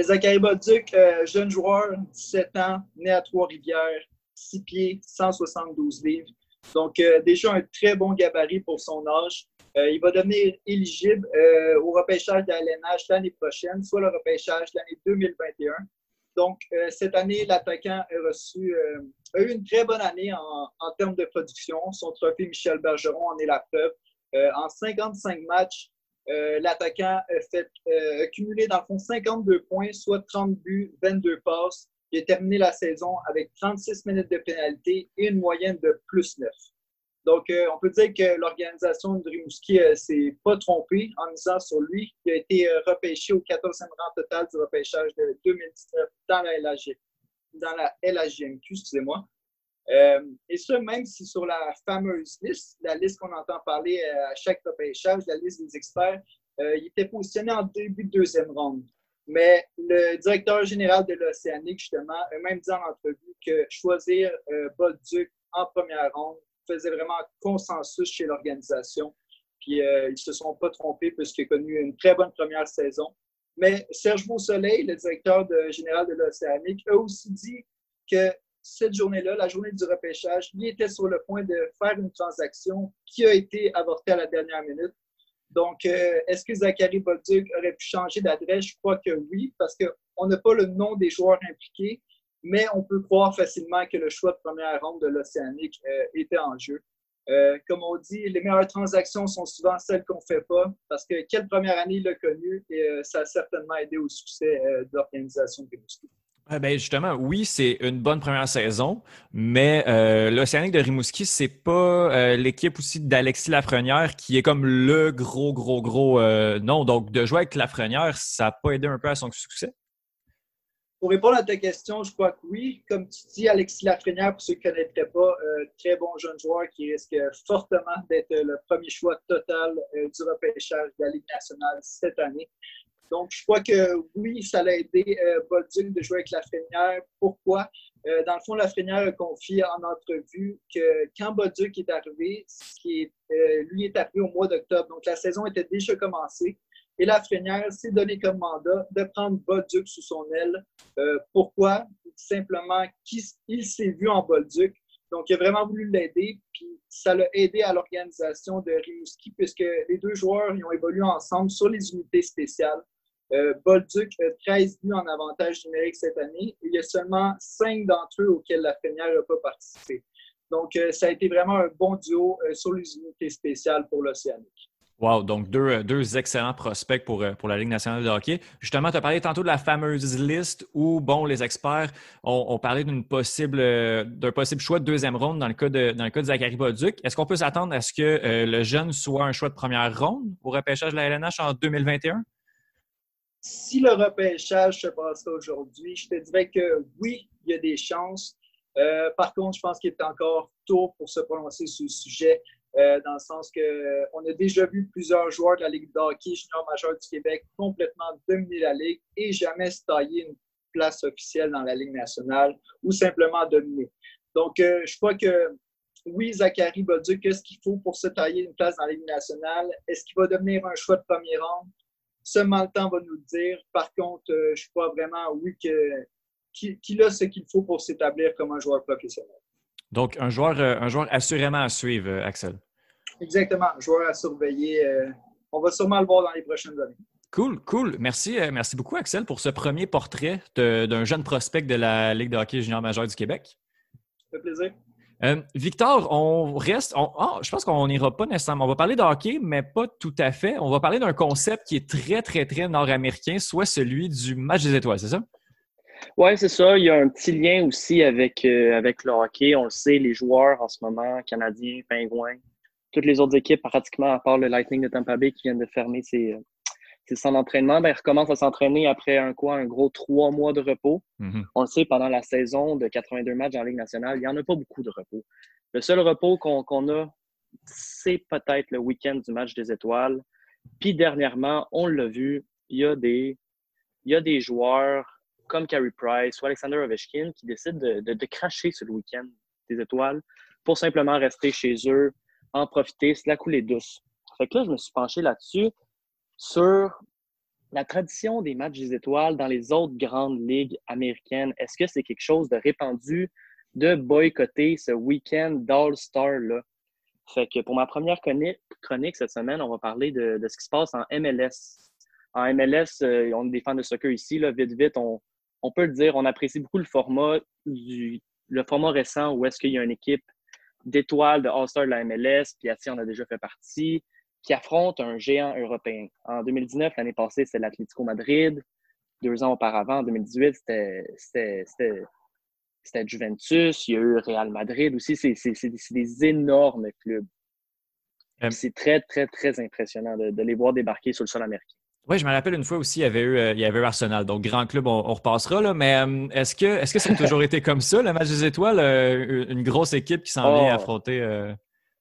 Zachary Bolduc, jeune joueur, 17 ans, né à Trois-Rivières, 6 pieds, 172 livres. Donc, euh, déjà un très bon gabarit pour son âge. Euh, il va devenir éligible euh, au repêchage de l'ALNH l'année prochaine, soit le repêchage de l'année 2021. Donc, cette année, l'attaquant a a eu une très bonne année en, termes de production. Son trophée Michel Bergeron en est la preuve. en 55 matchs, l'attaquant a fait cumulé dans le fond 52 points, soit 30 buts, 22 passes, il a terminé la saison avec 36 minutes de pénalité et une moyenne de plus 9. Donc, euh, on peut dire que l'organisation de Rimouski ne euh, s'est pas trompée en misant sur lui. Il a été euh, repêché au 14e rang total du repêchage de 2019 dans la, LHG, dans la LHGMQ, excusez-moi. Et ce, même si sur la fameuse liste, la liste qu'on entend parler à chaque repêchage, la liste des experts, il était positionné en début de deuxième ronde. Mais le directeur général de l'Océanique, justement, a même dit en entrevue que choisir euh, en première ronde faisait vraiment consensus chez l'organisation. Puis euh, ils ne se sont pas trompés puisqu'il a connu une très bonne première saison. Mais Serge Beausoleil, le directeur général de l'Océanique, a aussi dit que cette journée-là, la journée du repêchage, il était sur le point de faire une transaction qui a été avortée à la dernière minute donc, euh, est-ce que Zachary Bolduc aurait pu changer d'adresse? Je crois que oui, parce qu'on n'a pas le nom des joueurs impliqués, mais on peut croire facilement que le choix de première ronde de l'Océanique euh, était en jeu. Euh, comme on dit, les meilleures transactions sont souvent celles qu'on ne fait pas, parce que quelle première année il a connu, et ça a certainement aidé au succès de l'organisation de Rimouski. Ah, ben justement, oui, c'est une bonne première saison, mais euh, l'Océanique de Rimouski, c'est pas euh, l'équipe aussi d'Alexis Lafrenière qui est comme le gros, gros, gros euh, nom. Donc, de jouer avec Lafrenière, ça n'a pas aidé un peu à son succès? Pour répondre à ta question, je crois que oui. Comme tu dis, Alexis Lafrenière, pour ceux qui ne connaîtraient pas, très bon jeune joueur qui risque fortement d'être le premier choix total du repêchage de la Ligue nationale cette année. Donc, je crois que oui, ça l'a aidé euh, de jouer avec Lafrenière. Pourquoi? Euh, dans le fond, Lafrenière a confié en entrevue que quand Bolduc est arrivé, qui est, euh, lui est arrivé au mois d'octobre, donc la saison était déjà commencée, et Lafrenière s'est donné comme mandat de prendre Bolduc sous son aile. Euh, pourquoi? Simplement qu'il s'est vu en Bolduc. Donc, il a vraiment voulu l'aider, puis ça l'a aidé à l'organisation de Rimouski, puisque les deux joueurs ils ont évolué ensemble sur les unités spéciales. Euh, Bolduc a 13 buts en avantage numérique cette année. il y a seulement 5 d'entre eux auxquels la Fénière n'a pas participé. Donc, euh, ça a été vraiment un bon duo euh, sur les unités spéciales pour l'Océanique. Wow, donc deux, deux, excellents prospects pour, pour la Ligue nationale de hockey. Justement, tu as parlé tantôt de la fameuse liste où, bon, les experts ont, parlé possible, d'un possible choix de deuxième ronde dans le cas de, dans le cas de Zachary Bolduc. Est-ce qu'on peut s'attendre à ce que le jeune soit un choix de première ronde au repêchage de la LNH en 2021? Si le repêchage se passera aujourd'hui, je te dirais que oui, il y a des chances. Euh, par contre, je pense qu'il est encore tôt pour se prononcer sur le sujet. euh, dans le sens qu'on a déjà vu plusieurs joueurs de la Ligue de hockey junior majeur du Québec complètement dominer la Ligue et jamais se tailler une place officielle dans la Ligue nationale ou simplement dominer. Donc, euh, je crois que oui, Zachary va dire qu'est-ce qu'il faut pour se tailler une place dans la Ligue nationale. Est-ce qu'il va devenir un choix de premier rang? Seulement le temps va nous le dire. Par contre, euh, je crois vraiment, oui, qu'il a ce qu'il faut pour s'établir comme un joueur professionnel. Donc, un joueur, euh, un joueur assurément à suivre, euh, Axel. Exactement, un joueur à surveiller. on va sûrement le voir dans les prochaines années. Cool, cool. Merci, merci beaucoup, Axel, pour ce premier portrait d'un jeune prospect de la Ligue de hockey junior majeur du Québec. Ça fait plaisir. Euh, Victor, on reste. Ah, je pense qu'on n'ira pas nécessairement. On va parler de hockey, mais pas tout à fait. On va parler d'un concept qui est très, très, très nord-américain, soit celui du match des étoiles, c'est ça? Oui, c'est ça. Il y a un petit lien aussi avec, euh, avec le hockey. On le sait, les joueurs en ce moment, Canadiens, Pingouins, toutes les autres équipes, pratiquement, à part le Lightning de Tampa Bay qui vient de fermer ses, c'est son entraînement, ben, il recommence à s'entraîner après un quoi, un gros trois mois de repos. Mm-hmm. On le sait, pendant la saison de 82 matchs en Ligue nationale, il n'y en a pas beaucoup de repos. Le seul repos qu'on a, c'est peut-être le week-end du match des étoiles. Puis dernièrement, on l'a vu, il y a des, il y a des joueurs comme Carey Price ou Alexander Ovechkin qui décident de, de, cracher sur le week-end des étoiles pour simplement rester chez eux, en profiter, se la couler douce. Fait que là, je me suis penché là-dessus sur la tradition des matchs des étoiles dans les autres grandes ligues américaines. Est-ce que c'est quelque chose de répandu de boycotter ce week-end d'All-Star-là? Fait que pour ma première chronique cette semaine, on va parler de, ce qui se passe en MLS. En MLS, euh, on est des fans de soccer ici, là, vite, vite, on, peut le dire, on apprécie beaucoup le format du, le format récent où est-ce qu'il y a une équipe d'étoiles de All-Star de la MLS, puis on a déjà fait partie qui affronte un géant européen. En 2019, l'année passée, c'était l'Atlético Madrid. Deux ans auparavant, en 2018, c'était Juventus. Il y a eu Real Madrid aussi. C'est des énormes clubs. Euh, c'est très, très, très impressionnant de, les voir débarquer sur le sol américain. Oui, je me rappelle une fois aussi, il y avait eu, euh, il y avait Arsenal. Donc, grand club, on, repassera. Là, mais euh, est-ce que, est -ce que ça a toujours été comme ça, le match des étoiles? une grosse équipe qui s'en vient oh.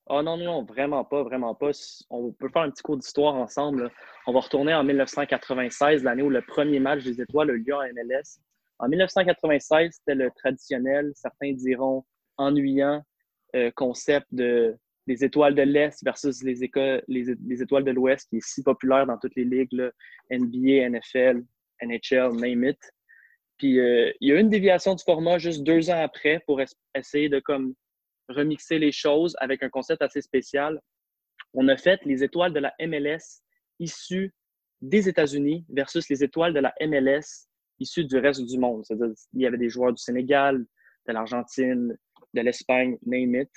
Affronter. Oh non, non, vraiment pas, vraiment pas. On peut faire un petit cours d'histoire ensemble. On va retourner en 1996, l'année où le premier match des étoiles a lieu en MLS. En 1996, c'était le traditionnel, certains diront ennuyant, euh, concept de, des étoiles de l'Est versus les, les, étoiles de l'Ouest, qui est si populaire dans toutes les ligues, NBA, NFL, NHL, name it. Puis euh, il y a eu une déviation du format juste deux ans après pour essayer de comme remixer les choses avec un concept assez spécial. On a fait les étoiles de la MLS issues des États-Unis versus les étoiles de la MLS issues du reste du monde. C'est-à-dire, il y avait des joueurs du Sénégal, de l'Argentine, de l'Espagne, name it.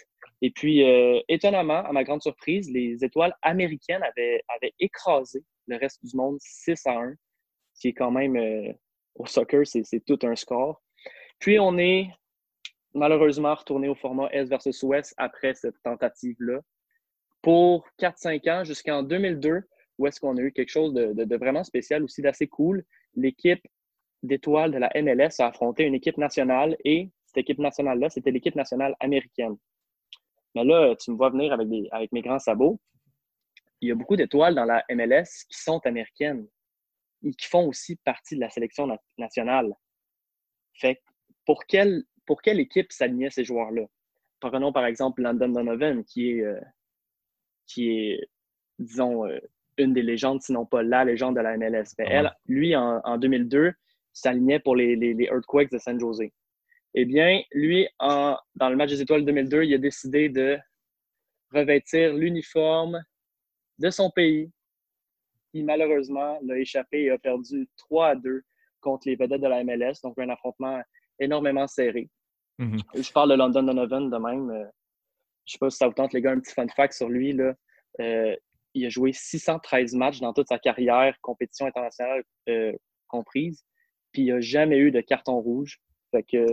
Et puis, euh, étonnamment, à ma grande surprise, les étoiles américaines avaient, avaient, écrasé le reste du monde 6 à 1, ce qui est quand même, euh, au soccer, c'est tout un score. Puis, on est malheureusement retourné au format Est versus Ouest après cette tentative-là. Pour 4-5 ans, jusqu'en 2002, où est-ce qu'on a eu quelque chose de, vraiment spécial, aussi d'assez cool. L'équipe d'étoiles de la MLS a affronté une équipe nationale et cette équipe nationale-là, c'était l'équipe nationale américaine. Mais là, tu me vois venir avec, avec mes grands sabots. Il y a beaucoup d'étoiles dans la MLS qui sont américaines et qui font aussi partie de la sélection nationale. Fait pour quelle pour quelle équipe s'alignait ces joueurs-là? Prenons par exemple Landon Donovan, qui est, euh, qui est disons, euh, une des légendes, sinon pas la légende de la MLS. Mais elle, lui, en, 2002, s'alignait pour les, les, Earthquakes de San Jose. Eh bien, lui, en, dans le match des étoiles 2002, il a décidé de revêtir l'uniforme de son pays, qui malheureusement l'a échappé et a perdu 3 à 2 contre les vedettes de la MLS, donc un affrontement énormément serré. Mhm. Je parle de London Donovan de même. Euh, je ne sais pas si ça vous tente, les gars, un petit fun fact sur lui. Là. Euh, il a joué 613 matchs dans toute sa carrière, compétition internationale euh, comprise. Puis il n'a jamais eu de carton rouge. Fait que,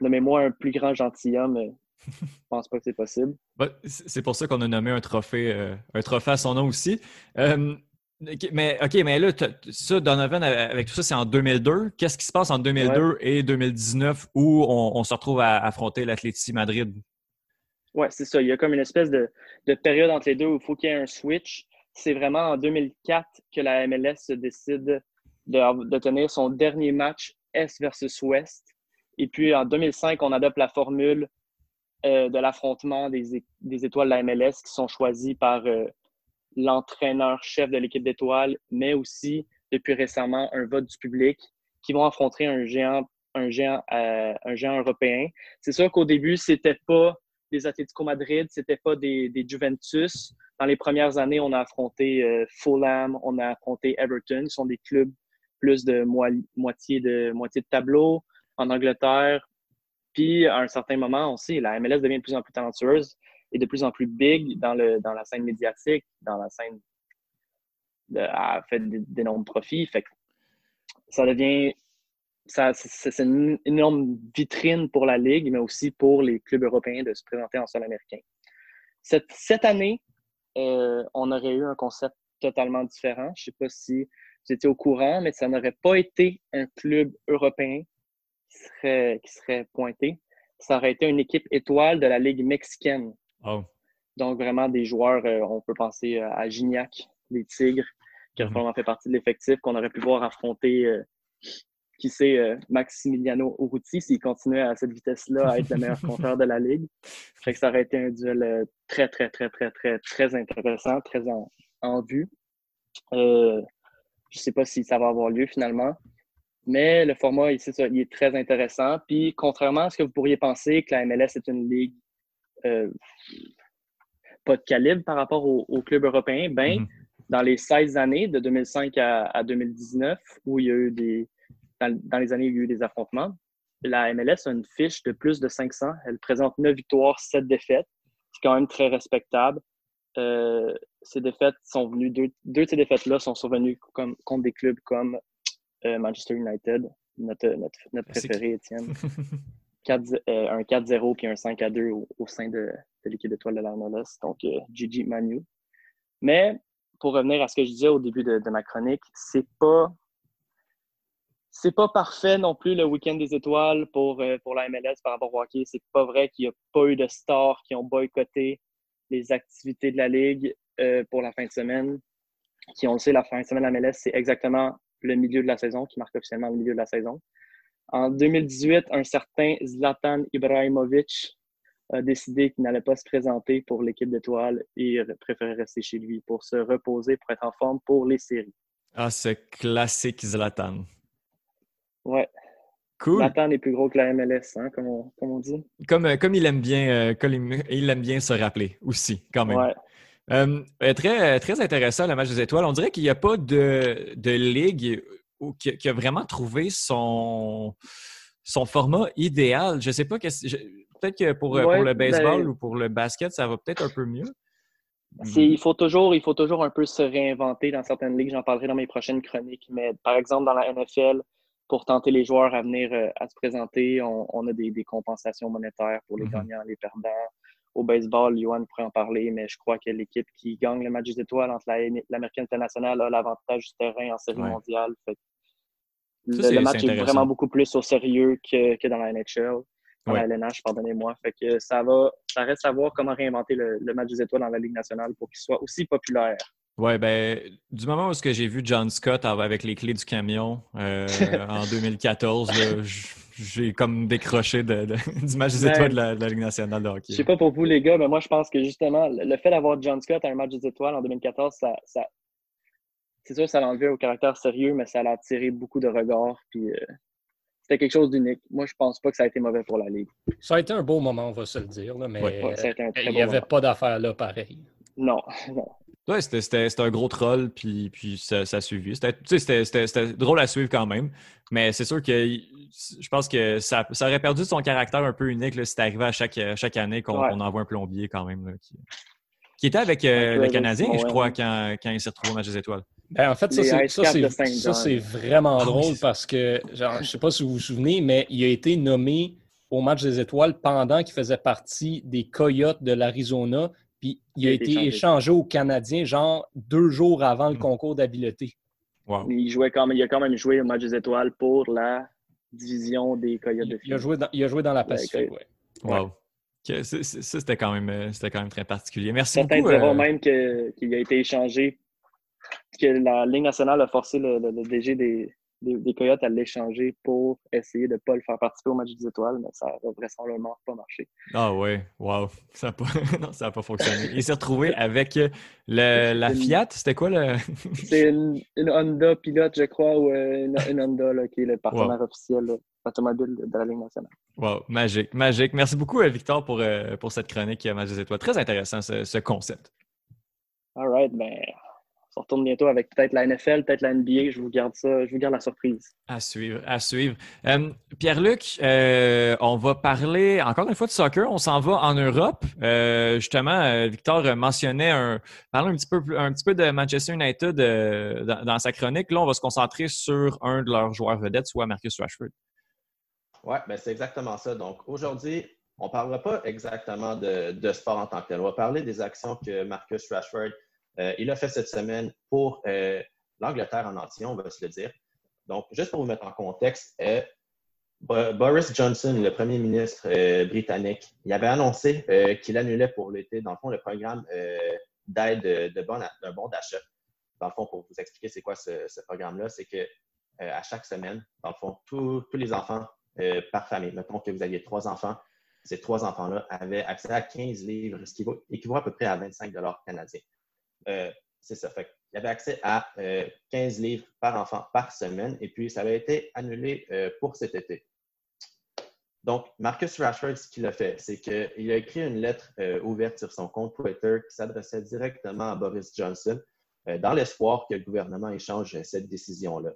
nommez-moi un plus grand gentilhomme. je pense pas que c'est possible. Bah, c'est pour ça qu'on a nommé un trophée, un trophée à son nom aussi mais OK, mais là, ça, Donovan, avec tout ça, c'est en 2002. Qu'est-ce qui se passe en 2002 et 2019 où on, se retrouve à affronter l'Atletico Madrid? Ouais, c'est ça. Il y a comme une espèce de, de période entre les deux où il faut qu'il y ait un switch. C'est vraiment en 2004 que la MLS décide de, de tenir son dernier match Est versus Ouest. Et puis en 2005, on adopte la formule euh, de l'affrontement des étoiles de la MLS qui sont choisies par euh, l'entraîneur-chef de l'équipe d'étoiles, mais aussi depuis récemment un vote du public qui vont affronter un géant, un géant, euh, un géant européen. C'est sûr qu'au début, c'était pas des Atlético Madrid, c'était pas des, Juventus. Dans les premières années, on a affronté euh, Fulham, on a affronté Everton, qui sont des clubs plus de moi- moitié de moitié de tableau en Angleterre. Puis à un certain moment, on sait, la MLS devient de plus en plus talentueuse et de plus en plus big dans le dans la scène médiatique, dans la scène de, a fait d'énormes profits. Ça devient ça, c'est une énorme vitrine pour la Ligue, mais aussi pour les clubs européens de se présenter en sol américain. Cette, cette année, euh, on aurait eu un concept totalement différent. Je ne sais pas si vous étiez au courant, mais ça n'aurait pas été un club européen qui serait, qui serait pointé. Ça aurait été une équipe étoile de la Ligue mexicaine. Oh. Donc, vraiment des joueurs, euh, on peut penser euh, à Gignac, les Tigres, qui a Mhm. vraiment fait partie de l'effectif, qu'on aurait pu voir affronter, euh, qui sait, euh, Maximiliano Urruti, s'il continuait à cette vitesse-là à être le meilleur compteur de la Ligue. Fait que ça aurait été un duel très, très, très, très, très, très intéressant, très en, en vue. Euh, je sais pas si ça va avoir lieu finalement. Mais le format, ça, il est très intéressant. Puis, contrairement à ce que vous pourriez penser, que la MLS est une ligue euh, pas de calibre par rapport au, au club européen, ben, Mhm. dans les 16 années, de 2005 à, à 2019, où il y a eu des. Dans, dans les années où il y a eu des affrontements, la MLS a une fiche de plus de 500. Elle présente 9 victoires, 7 défaites. C'est quand même très respectable. Euh, ces défaites sont venues, deux, deux de ces défaites-là sont survenues comme, contre des clubs comme euh, Manchester United, notre, notre, notre C'est préféré, Étienne. 4 euh, un 4-0 puis un 5-2 au, sein de, l'équipe d'étoiles de la MLS, donc euh, Gigi Manu. Mais pour revenir à ce que je disais au début de, ma chronique, c'est pas c'est pas parfait non plus le week-end des étoiles pour, euh, pour la MLS par rapport au hockey. C'est pas vrai qu'il n'y a pas eu de stars qui ont boycotté les activités de la Ligue euh, pour la fin de semaine. Qui on le sait, la fin de semaine la MLS, c'est exactement le milieu de la saison, qui marque officiellement le milieu de la saison. En 2018, un certain Zlatan Ibrahimovic a décidé qu'il n'allait pas se présenter pour l'équipe d'étoiles et préférait rester chez lui pour se reposer, pour être en forme pour les séries. Ah, ce classique Zlatan. Ouais, Cool. Zlatan est plus gros que la MLS, hein, comme, on, comme on dit. Comme, euh, comme il aime bien, euh, comme il aime bien se rappeler aussi, quand même. Ouais. Euh, très, très intéressant, le match des étoiles. On dirait qu'il n'y a pas de, de ligue où- qui, qui a vraiment trouvé son, son format idéal. Je ne sais pas, peut-être que pour, Ouais, pour le baseball ben- ou pour le basket, ça va peut-être un peu mieux. Il, faut toujours, il faut toujours un peu se réinventer dans certaines ligues. J'en parlerai dans mes prochaines chroniques. Mais par exemple, dans la NFL, pour tenter les joueurs à venir euh, à se présenter, on, on a des, des compensations monétaires pour les Mhm. gagnants, les perdants. Au baseball, Johan pourrait en parler, mais je crois que l'équipe qui gagne le match des étoiles entre la- l'Américaine internationale a l'avantage du terrain en série Ouais. mondiale. Fait que Ça, le, match est vraiment beaucoup plus au sérieux que, que dans la NHL, dans Ouais. la LNH, pardonnez-moi. Fait que ça va, ça reste à voir comment réinventer le, le match des étoiles dans la Ligue nationale pour qu'il soit aussi populaire. Ouais, ben, du moment où ce que j'ai vu John Scott avec les clés du camion euh, en 2014, là, j- j'ai comme décroché de, de- du match des Ben, étoiles de la, de la Ligue nationale de hockey. Je sais pas pour vous, les gars, mais moi, je pense que justement, le le fait d'avoir John Scott à un match des étoiles en 2014, ça, ça- c'est sûr, ça l'a enlevé au caractère sérieux, mais ça l'a attiré beaucoup de regards. Puis, euh, c'était quelque chose d'unique. Moi, je pense pas que ça a été mauvais pour la Ligue. Ça a été un beau moment, on va se le dire, là, mais Ouais, Ouais, très il n'y avait moment. pas d'affaire là pareil. Non, non. Ouais, c'était- c'était c'était un gros troll, puis, puis ça, ça a suivi. C'était tu sais, c'était- c'était- c'était drôle à suivre quand même, mais c'est sûr que je pense que ça, ça aurait perdu son caractère un peu unique là, si c'était arrivé à chaque, chaque année qu'on Ouais. envoie un plombier quand même. là, qui, qui était avec euh, le Canadien, je crois, quand, quand il s'est retrouvé au match des étoiles. Ben, en fait, ça, c'est, vraiment Ah drôle parce que, genre, je sais pas si vous vous souvenez, mais il a été nommé au match des étoiles pendant qu'il faisait partie des Coyotes de l'Arizona. Puis il a été échangé au Canadien, genre deux jours avant le Mm. concours d'habileté. Wow. Il, jouait quand même, il a quand même joué au match des étoiles pour la division des Coyotes de Il, il a joué dans, il a joué dans la Pacifique, ouais. Wow. ça, c'était quand, même, quand même très particulier. Merci Certains beaucoup. diront même qu'il a été échangé, que la Ligue nationale a forcé le DG des, des, Coyotes à l'échanger pour essayer de ne pas le faire participer au match des étoiles, mais ça n'a vraisemblablement pas marché. Ah ouais, wow, ça n'a pas, pas fonctionné. Il s'est retrouvé avec la Fiat, c'était quoi le. C'est une, Honda Pilote, je crois, ou euh, une, Honda qui est le partenaire officiel automobile de la Ligue nationale. Wow, magique, magique. Merci beaucoup, euh, Victor, pour, euh, pour cette chronique Match des étoiles. Très intéressant ce, ce concept. All right, ben, on retourne bientôt avec peut-être la NFL, peut-être la NBA. Je vous garde ça, je vous garde la surprise. À suivre, à suivre. Euh, Pierre-Luc, euh, on va parler encore une fois de soccer. On s'en va en Europe. Euh, justement, Victor mentionnait un, parler un petit peu, un petit peu de Manchester United dans, sa chronique. Là, on va se concentrer sur un de leurs joueurs vedettes, soit Marcus Rashford. Oui, ben c'est exactement ça. Donc aujourd'hui, on ne parlera pas exactement de, de, sport en tant que tel. On va parler des actions que Marcus Rashford euh, il a fait cette semaine pour euh, l'Angleterre en entier, on va se le dire. Donc, juste pour vous mettre en contexte, euh, Boris Johnson, le premier ministre britannique, il avait annoncé qu'il annulait pour l'été, dans le fond, le programme d'aide d'un bon, d'achat. Dans le fond, pour vous expliquer c'est quoi ce, programme-là, c'est que à chaque semaine, dans le fond, tous les enfants par famille, mettons que vous aviez trois enfants, ces trois enfants-là avaient accès à 15 livres, ce qui équivaut à peu près à 25 canadiens. Euh, c'est ça. Fait il avait accès à 15 euh, livres par enfant par semaine et puis ça avait été annulé euh, pour cet été. Donc, Marcus Rashford, ce qu'il a fait, c'est qu'il a écrit une lettre ouverte sur son compte Twitter qui s'adressait directement à Boris Johnson dans l'espoir que le gouvernement échange cette décision-là.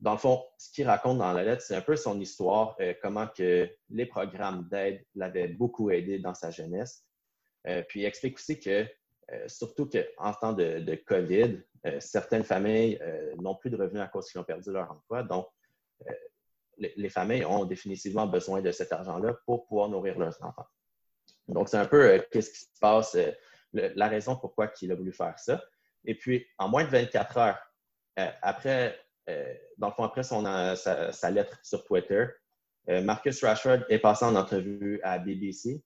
dans le fond, ce qu'il raconte dans la lettre, c'est un peu son histoire, comment que les programmes d'aide l'avaient beaucoup aidé dans sa jeunesse. puis il explique aussi que euh, surtout qu'en temps de, COVID, euh, certaines familles euh, n'ont plus de revenus à cause qu'ils ont perdu leur emploi. Donc, les, familles ont définitivement besoin de cet argent-là pour pouvoir nourrir leurs enfants. Donc, c'est un peu qu'est-ce qui se passe, la raison pourquoi il a voulu faire ça. Et puis, en moins de 24 heures, après, dans le fond, après son, sa, sa, lettre sur Twitter, Marcus Rashford est passé en entrevue à BBC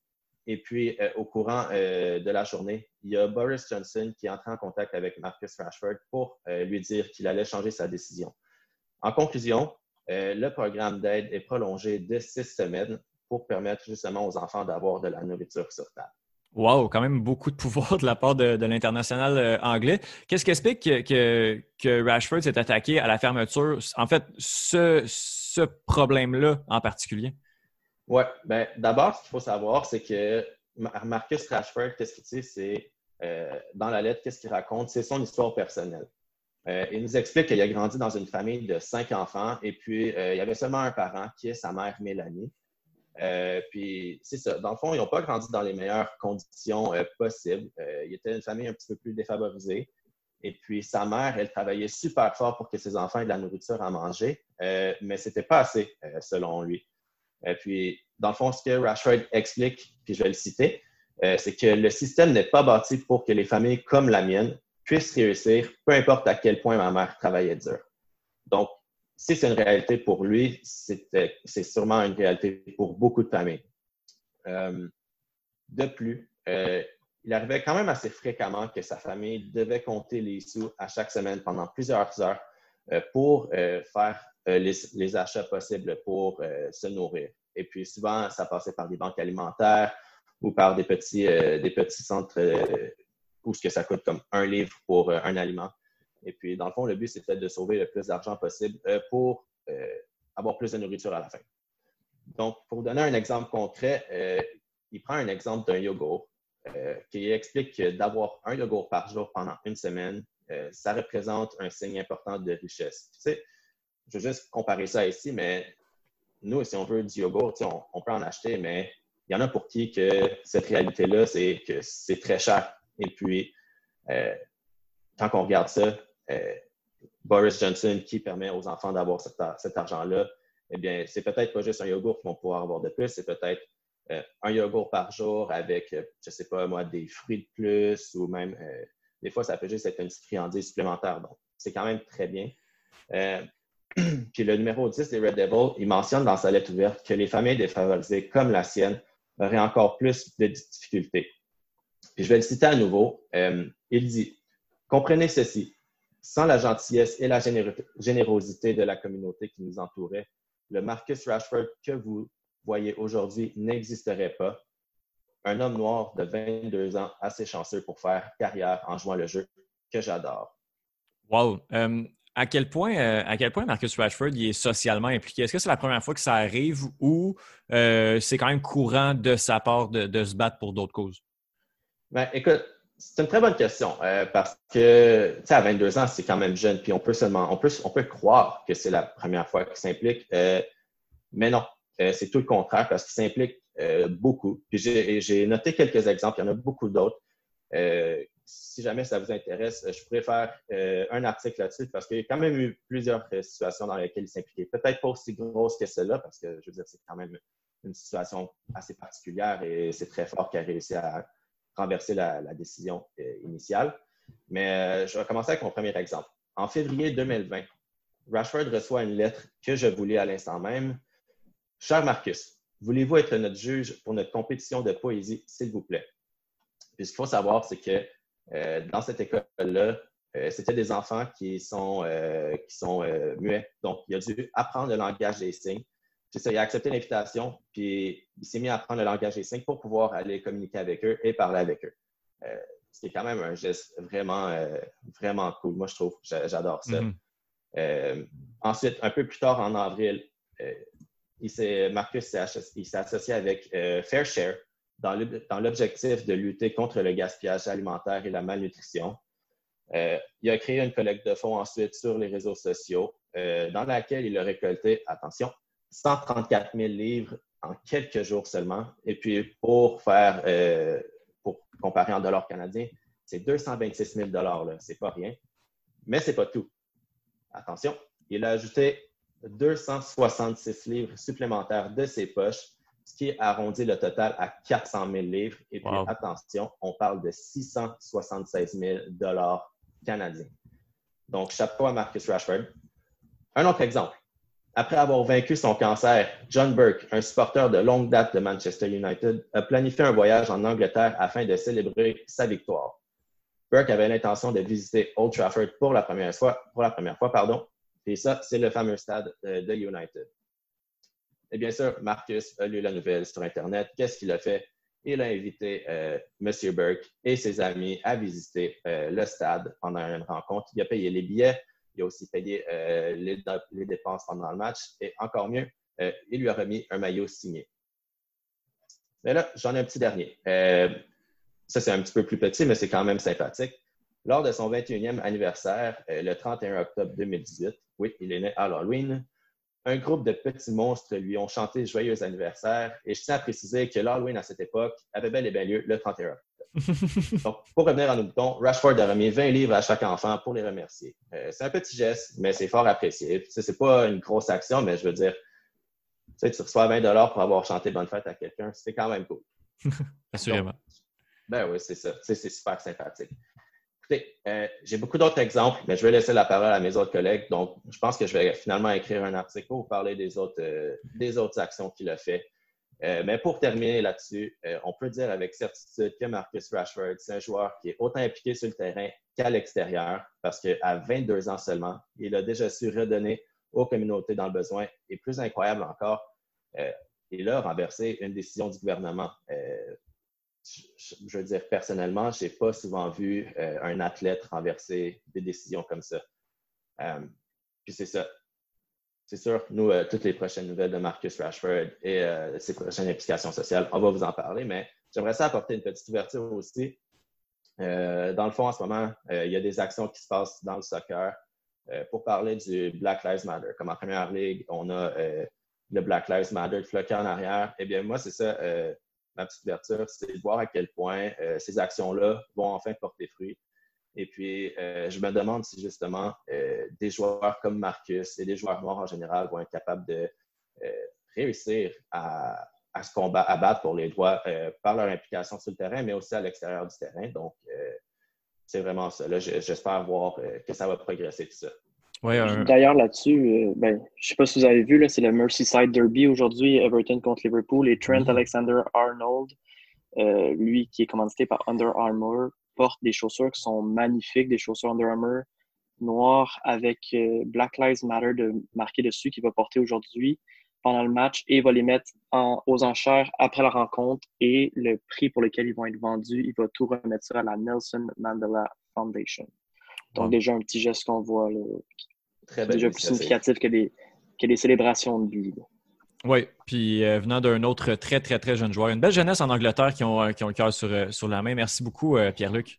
et puis, euh, au courant euh, de la journée, il y a Boris Johnson qui est entré en contact avec Marcus Rashford pour euh, lui dire qu'il allait changer sa décision. En conclusion, le programme d'aide est prolongé de six semaines pour permettre justement aux enfants d'avoir de la nourriture sur table. Wow, quand même beaucoup de pouvoir de la part de, l'international anglais. Qu'est-ce qui explique que, que, Rashford s'est attaqué à la fermeture? En fait, ce problème-là en particulier? Oui, ben, d'abord, ce qu'il faut savoir, c'est que Marcus Rashford, qu'est-ce qu'il dit, c'est euh, dans la lettre, qu'est-ce qu'il raconte, c'est son histoire personnelle. Euh, il nous explique qu'il a grandi dans une famille de cinq enfants et puis euh, il y avait seulement un parent qui est sa mère Mélanie. puis c'est ça. Dans le fond, ils n'ont pas grandi dans les meilleures conditions possibles. il était une famille un petit peu plus défavorisée. Et puis sa mère, elle travaillait super fort pour que ses enfants aient de la nourriture à manger, mais ce n'était pas assez, selon lui. Et puis, dans le fond, ce que Rashford explique, puis je vais le citer, euh, c'est que le système n'est pas bâti pour que les familles comme la mienne puissent réussir, peu importe à quel point ma mère travaillait dur. Donc, si c'est une réalité pour lui, c'est sûrement une réalité pour beaucoup de familles. Euh, de plus, euh, il arrivait quand même assez fréquemment que sa famille devait compter les sous à chaque semaine pendant plusieurs heures pour faire euh, les, achats possibles pour euh, se nourrir. Et puis souvent, ça passait par des banques alimentaires ou par des petits, euh, des petits centres où ce que ça coûte comme un livre pour un aliment. Et puis, dans le fond, le but, c'était de sauver le plus d'argent possible pour avoir plus de nourriture à la fin. Donc, pour donner un exemple concret, il prend un exemple d'un yogourt qui explique que d'avoir un yogourt par jour pendant une semaine, ça représente un signe important de richesse. Tu sais, je vais juste comparer ça ici, mais nous, si on veut du yogourt, on, peut en acheter, mais il y en a pour qui que cette réalité-là, c'est que c'est très cher. Et puis, euh, quand on regarde ça, euh, Boris Johnson qui permet aux enfants d'avoir cet, argent-là, eh bien, c'est peut-être pas juste un yogourt qu'ils vont pouvoir avoir de plus, c'est peut-être euh, un yogourt par jour avec, je sais pas moi, des fruits de plus ou même, des fois, ça peut juste être une petite friandise supplémentaire. Donc, c'est quand même très bien. Puis le numéro 10 des Red Devils, il mentionne dans sa lettre ouverte que les familles défavorisées comme la sienne aurait encore plus de difficultés. Puis je vais le citer à nouveau. Euh, il dit Comprenez ceci. Sans la gentillesse et la générosité de la communauté qui nous entourait, le Marcus Rashford que vous voyez aujourd'hui n'existerait pas. Un homme noir de 22 ans, assez chanceux pour faire carrière en jouant le jeu que j'adore. Wow! Euh, à, quel point, euh, à quel point Marcus Rashford est socialement impliqué? Est-ce que c'est la première fois que ça arrive ou euh, c'est quand même courant de sa part de, se battre pour d'autres causes? Ben, c'est une très bonne question parce que, à 22 ans, c'est quand même jeune, puis on peut seulement, on peut croire que c'est la première fois qu'il s'implique, mais non, c'est tout le contraire parce qu'il s'implique beaucoup. Puis j'ai noté quelques exemples, il y en a beaucoup d'autres si jamais ça vous intéresse, je pourrais faire euh, un article là-dessus parce qu'il y a quand même eu plusieurs euh, situations dans lesquelles il s'impliquait. Peut-être pas aussi grosse que celle-là parce que, je veux dire, c'est quand même une situation assez particulière et c'est très fort qu'il a réussi à renverser la, décision euh, initiale. Mais je vais commencer avec mon premier exemple. En février 2020, Rashford reçoit une lettre que je vous lis à l'instant même. Cher Marcus, voulez-vous être notre juge pour notre compétition de poésie, s'il vous plaît? Puis ce qu'il faut savoir, c'est que euh, dans cette école-là, euh, c'était des enfants qui sont, euh, qui sont muets. Donc, il a dû apprendre le langage des signes. Ça, il a accepté l'invitation, puis il s'est mis à apprendre le langage des signes pour pouvoir aller communiquer avec eux et parler avec eux. ce qui est quand même un geste vraiment, vraiment cool. Moi, je trouve, j'adore ça. Mm-hmm. ensuite, un peu plus tard en avril, il Marcus s'est associé avec Fairshare, dans l'objectif de lutter contre le gaspillage alimentaire et la malnutrition. Euh, il a créé une collecte de fonds ensuite sur les réseaux sociaux, euh, dans laquelle il a récolté, attention, 134 000 livres en quelques jours seulement. Et puis, pour faire, euh, pour comparer en dollars canadiens, c'est 226 000 dollars. C'est pas rien. Mais c'est pas tout. Attention, il a ajouté 266 livres supplémentaires de ses poches ce qui arrondit le total à 400 000 livres. Et puis, attention, on parle de 676 000 dollars canadiens. Donc, chapeau à Marcus Rashford. Un autre exemple. Après avoir vaincu son cancer, John Burke, un supporter de longue date de Manchester United, a planifié un voyage en Angleterre afin de célébrer sa victoire. Burke avait l'intention de visiter Old Trafford pour la première fois, pour la première fois pardon, et ça, c'est le fameux stade euh, de United. Et bien sûr, Marcus a lu la nouvelle sur Internet. Qu'est-ce qu'il a fait? Il a invité euh, M. Burke et ses amis à visiter euh, le stade pendant une rencontre. Il a payé les billets. Il a aussi payé euh, les, dépenses pendant le match. Et encore mieux, il lui a remis un maillot signé. Mais là, j'en ai un petit dernier. ça, c'est un petit peu plus petit, mais c'est quand même sympathique. Lors de son 21e anniversaire, le 31 octobre 2018, oui, il est né à Halloween, un groupe de petits monstres lui ont chanté Joyeux anniversaire. Et je tiens à préciser que l'Halloween à cette époque avait bel et bien lieu le 31 Donc, pour revenir à nos boutons, Rashford a remis 20 livres à chaque enfant pour les remercier. Euh, c'est un petit geste, mais c'est fort apprécié. Ce n'est pas une grosse action, mais je veux dire, tu, sais, tu reçois 20 pour avoir chanté Bonne fête à quelqu'un, c'est quand même cool. Assurément. ben oui, c'est ça. C'est super sympathique. Euh, j'ai beaucoup d'autres exemples, mais je vais laisser la parole à mes autres collègues. Donc, je pense que je vais finalement écrire un article pour parler des autres, euh, des autres actions qu'il a fait. Euh, mais pour terminer là-dessus, on peut dire avec certitude que Marcus Rashford, c'est un joueur qui est autant impliqué sur le terrain qu'à l'extérieur, parce qu'à 22 ans seulement, il a déjà su redonner aux communautés dans le besoin. Et plus incroyable encore, il a renversé une décision du gouvernement je veux dire, personnellement, je n'ai pas souvent vu euh, un athlète renverser des décisions comme ça. Euh, puis c'est ça. C'est sûr, nous, euh, toutes les prochaines nouvelles de Marcus Rashford et ses prochaines implications sociales, on va vous en parler, mais j'aimerais ça apporter une petite ouverture aussi. dans le fond, en ce moment, il y a des actions qui se passent dans le soccer pour parler du Black Lives Matter. Comme en première ligue, on a le Black Lives Matter floqué en arrière. Eh bien, moi, c'est ça ma petite ouverture, c'est de voir à quel point euh, ces actions-là vont enfin porter fruit. Et puis, euh, je me demande si justement euh, des joueurs comme Marcus et des joueurs noirs en général vont être capables de réussir à, se combattre, à battre pour les droits par leur implication sur le terrain, mais aussi à l'extérieur du terrain. Donc, c'est vraiment ça. J'espère voir que ça va progresser tout ça. D'ailleurs, là-dessus, euh, ben, je ne sais pas si vous avez vu, c'est le Merseyside Derby aujourd'hui, Everton contre Liverpool et Trent mm-hmm. Alexander-Arnold Euh, lui, qui est commandité par Under Armour, porte des chaussures qui sont magnifiques, des chaussures Under Armour noires avec euh, Black Lives Matter de, marqué dessus qu'il va porter aujourd'hui pendant le match et il va les mettre en, aux enchères après la rencontre et le prix pour lequel ils vont être vendus, il va tout remettre ça à la Nelson Mandela Foundation. Donc déjà un petit geste qu'on voit là, Très déjà plus significatif que des, que des célébrations de vie. là. Oui, puis euh, venant d'un autre très, très, très jeune joueur. Une belle jeunesse en Angleterre qui ont, euh, qui ont le cœur sur, euh, sur la main. Merci beaucoup, euh, Pierre-Luc.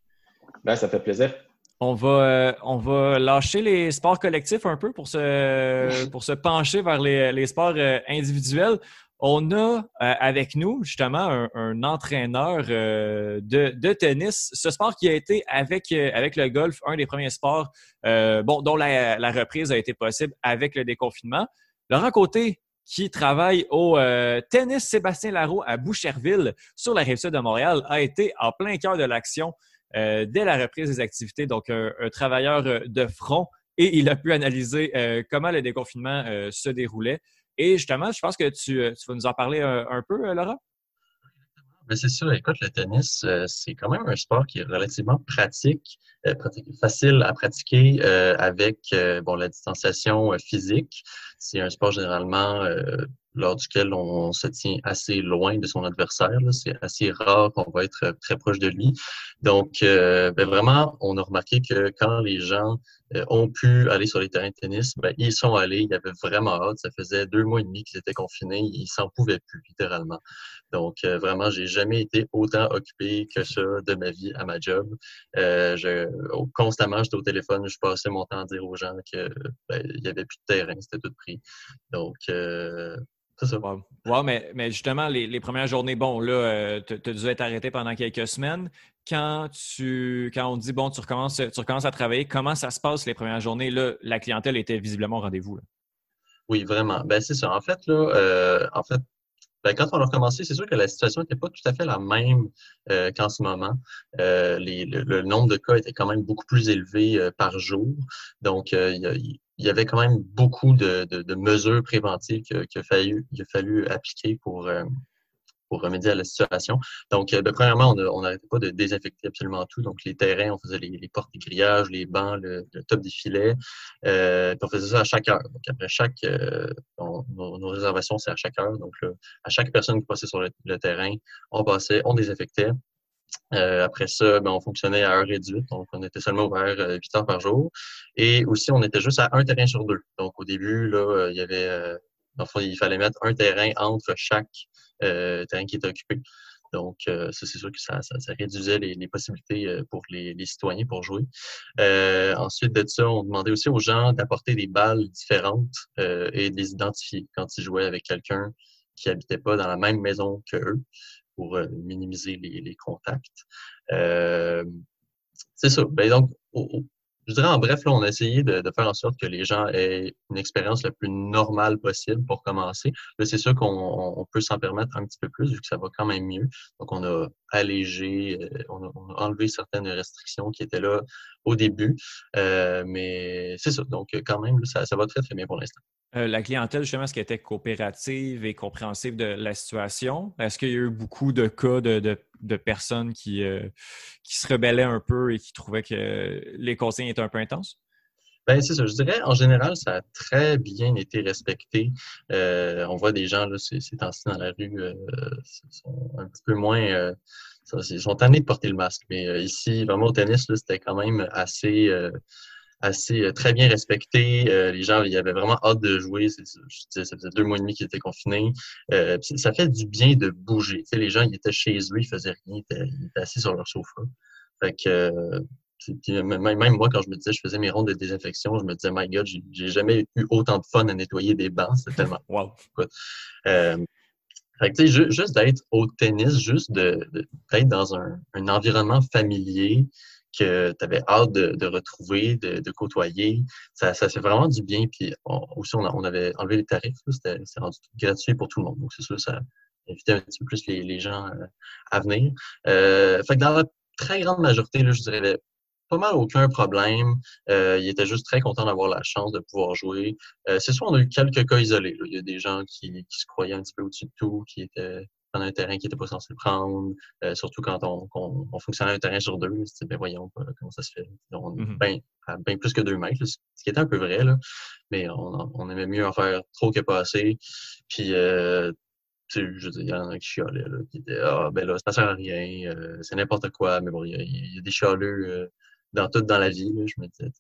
Ben, ça fait plaisir. On va, euh, on va lâcher les sports collectifs un peu pour se, pour se pencher vers les, les sports euh, individuels. On a euh, avec nous justement un, un entraîneur euh, de, de tennis. Ce sport qui a été avec, euh, avec le golf un des premiers sports bon, dont la, la reprise a été possible avec le déconfinement. Laurent Côté, qui travaille au euh, tennis Sébastien Larreau à Boucherville sur la rive sud de Montréal, a été en plein cœur de l'action euh, dès la reprise des activités. Donc, un, un travailleur de front et il a pu analyser euh, comment le déconfinement se déroulait. Et justement, je pense que tu, euh, tu vas nous en parler un, peu, euh, Laurent? Ben, c'est ça. Écoute, le tennis, euh, c'est quand même un sport qui est relativement pratique, facile à pratiquer avec bon, la distanciation physique. C'est un sport généralement lors duquel on se tient assez loin de son adversaire. C'est assez rare qu'on va être très proche de lui. Donc, ben, vraiment, on a remarqué que quand les gens ont pu aller sur les terrains de tennis, ben, ils sont allés, ils avaient vraiment hâte. Ça faisait deux mois et demi qu'ils étaient confinés, ils s'en pouvaient plus, littéralement. Donc, euh, vraiment, j'ai jamais été autant occupé que ça de ma vie à ma job. Euh, je, constamment, j'étais au téléphone, je passais mon temps à dire aux gens que ben, il y avait plus de terrain, c'était tout pris. Donc, euh. Wow. Wow, mais, mais justement, les, premières journées, bon, là, tu as dû être arrêté pendant quelques semaines. Quand tu quand on dit bon, tu recommences, tu recommences à travailler, comment ça se passe les premières journées? Là, la clientèle était visiblement au rendez-vous. Oui, vraiment. Ben, c'est ça. En fait, là, euh, en fait, ben, quand on a recommencé, c'est sûr que la situation n'était pas tout à fait la même euh, qu'en ce moment. Euh, les- le, nombre de cas était quand même beaucoup plus élevé par jour. Donc, il y avait quand même beaucoup de, de- mesures préventives qu'il a, fallu, appliquer pour, pour remédier à la situation. Donc, euh, ben, premièrement, on n'arrêtait pas de désinfecter absolument tout. Donc, les terrains, on faisait les, portes, les grillages, les bancs, le, top des filets. Euh, on faisait ça à chaque heure. Donc, après chaque, euh, nos, réservations, c'est à chaque heure. Donc, à chaque personne qui passait sur le, terrain, on passait, on désinfectait. Euh, après ça, ben, on fonctionnait à heure réduite, donc on était seulement ouvert euh, 8 heures par jour. Et aussi, on était juste à un terrain sur deux. Donc au début, là, euh, il y avait, euh, dans le fond, il fallait mettre un terrain entre chaque terrain qui était occupé. Donc, euh, ça, c'est sûr que ça, réduisait les, possibilités euh, pour les, citoyens pour jouer. Euh, ensuite de ça, on demandait aussi aux gens d'apporter des balles différentes euh, et de les identifier quand ils jouaient avec quelqu'un qui habitait pas dans la même maison que eux pour euh, minimiser les, contacts. Euh, c'est ça. Ben donc, au- je dirais en bref, là, on a essayé de, de faire en sorte que les gens aient une expérience la plus normale possible pour commencer. Là, c'est sûr qu'on on peut s'en permettre un petit peu plus vu que ça va quand même mieux. Donc, on a allégé, euh, on, a, on a enlevé certaines restrictions qui étaient là au début. Euh, mais c'est ça. Donc, quand même, ça, ça va très, très bien pour l'instant. Euh, la clientèle, justement, est-ce qu'elle était coopérative et compréhensive de la situation? Est-ce qu'il y a eu beaucoup de cas de, de- personnes qui, euh, qui se rebellaient un peu et qui trouvaient que les consignes étaient un peu intenses? Ben, c'est ça. Je dirais, en général, ça a très bien été respecté. Euh, on voit des gens, là, ces, temps-ci dans la rue, sont un petit peu moins... ils sont tannés de porter le masque. Mais ici, vraiment au tennis, c'était quand même assez... assez euh, très bien respecté. Euh, les gens, ils avaient vraiment hâte de jouer. C'est- c'est- je disais, ça faisait deux mois et demi qu'ils étaient confinés. Euh, ça fait du bien de bouger. Tu sais, les gens, ils étaient chez eux, ils faisaient rien, ils étaient, ils étaient assis sur leur sofa. Fait que euh, même, même moi, quand je me disais, je faisais mes rondes de désinfection, je me disais, my God, j'ai jamais eu autant de fun à nettoyer des bancs. C'était tellement Wow! euh, fait que, juste d'être au tennis, juste de, de- d'être dans un, un environnement familier que tu avais hâte de, de retrouver, de, de côtoyer, ça, ça fait vraiment du bien. Puis on- aussi, on, a- on avait enlevé les tarifs, c'était rendu gratuit pour tout le monde. Donc, c'est sûr, ça invitait un petit peu plus les, les gens euh, à venir. Euh, fait que dans la très grande majorité, là, je dirais pas mal aucun problème. Euh, il était juste très content d'avoir la chance de pouvoir jouer. Euh, c'est sûr, on a eu quelques cas isolés. là. Il y a des gens qui, qui se croyaient un petit peu au-dessus de tout, qui étaient prendre un terrain qui n'était pas censé prendre, euh, surtout quand on, on, fonctionnait un terrain sur deux. Ben voyons comment ça se fait. On, mm-hmm. ben, à bien plus que deux mètres, ce qui était un peu vrai, là, mais on, on aimait mieux en faire trop que pas assez. Puis, euh, je il y en a qui chialaient, là, qui disaient Ah, ben là, ça sert à rien, euh, c'est n'importe quoi, mais bon, il y, a, des chialeux euh, dans tout dans la vie, là, je me disais.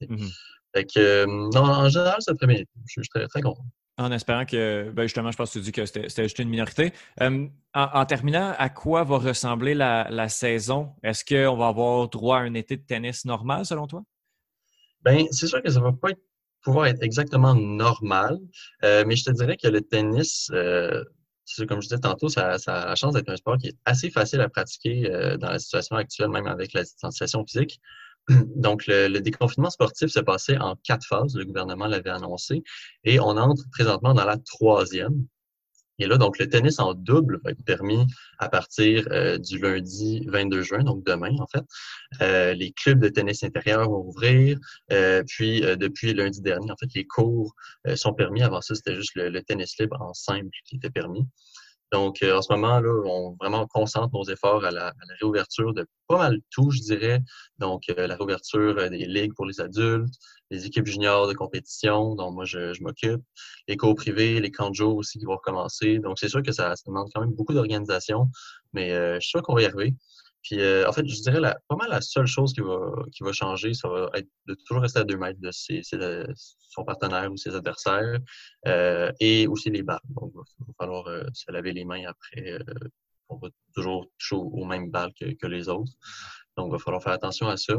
Fait que, non, en général, c'est très bien. Je, suis très, très content. En espérant que, ben justement, je pense que tu dis que c'était juste une minorité. en, terminant, à quoi va ressembler la, saison? Est-ce qu'on va avoir droit à un été de tennis normal, selon toi? Ben, c'est sûr que ça va pas pouvoir être exactement normal, euh, mais je te dirais que le tennis, euh, comme je disais tantôt, ça, ça a la chance d'être un sport qui est assez facile à pratiquer euh, dans la situation actuelle, même avec la distanciation physique. Donc, le, déconfinement sportif s'est passé en quatre phases. Le gouvernement l'avait annoncé. Et on entre présentement dans la troisième. Et là, donc, le tennis en double va être permis à partir euh, du lundi 22 juin, donc demain, en fait. Euh, les clubs de tennis intérieur vont ouvrir. Euh, puis, depuis lundi dernier, en fait, les cours sont permis. Avant ça, c'était juste le, tennis libre en simple qui était permis. Donc, euh, en ce moment, là, on vraiment concentre nos efforts à la, réouverture de pas mal tout, je dirais. Donc, euh, la réouverture euh, des ligues pour les adultes, les équipes juniors de compétition, dont moi, je, m'occupe, les cours privés, les camps de jour aussi qui vont recommencer. Donc, c'est sûr que ça, ça demande quand même beaucoup d'organisation, mais je suis sûr qu'on va y arriver. Puis, euh, en fait, je dirais la, pas mal la seule chose qui va, qui va changer, ça va être de toujours rester à deux mètres de ses, son partenaire ou ses adversaires euh, et aussi les balles. Donc, il va falloir euh, se laver les mains après. on va toujours toucher aux mêmes balles que, que les autres. Donc, il va falloir faire attention à ça.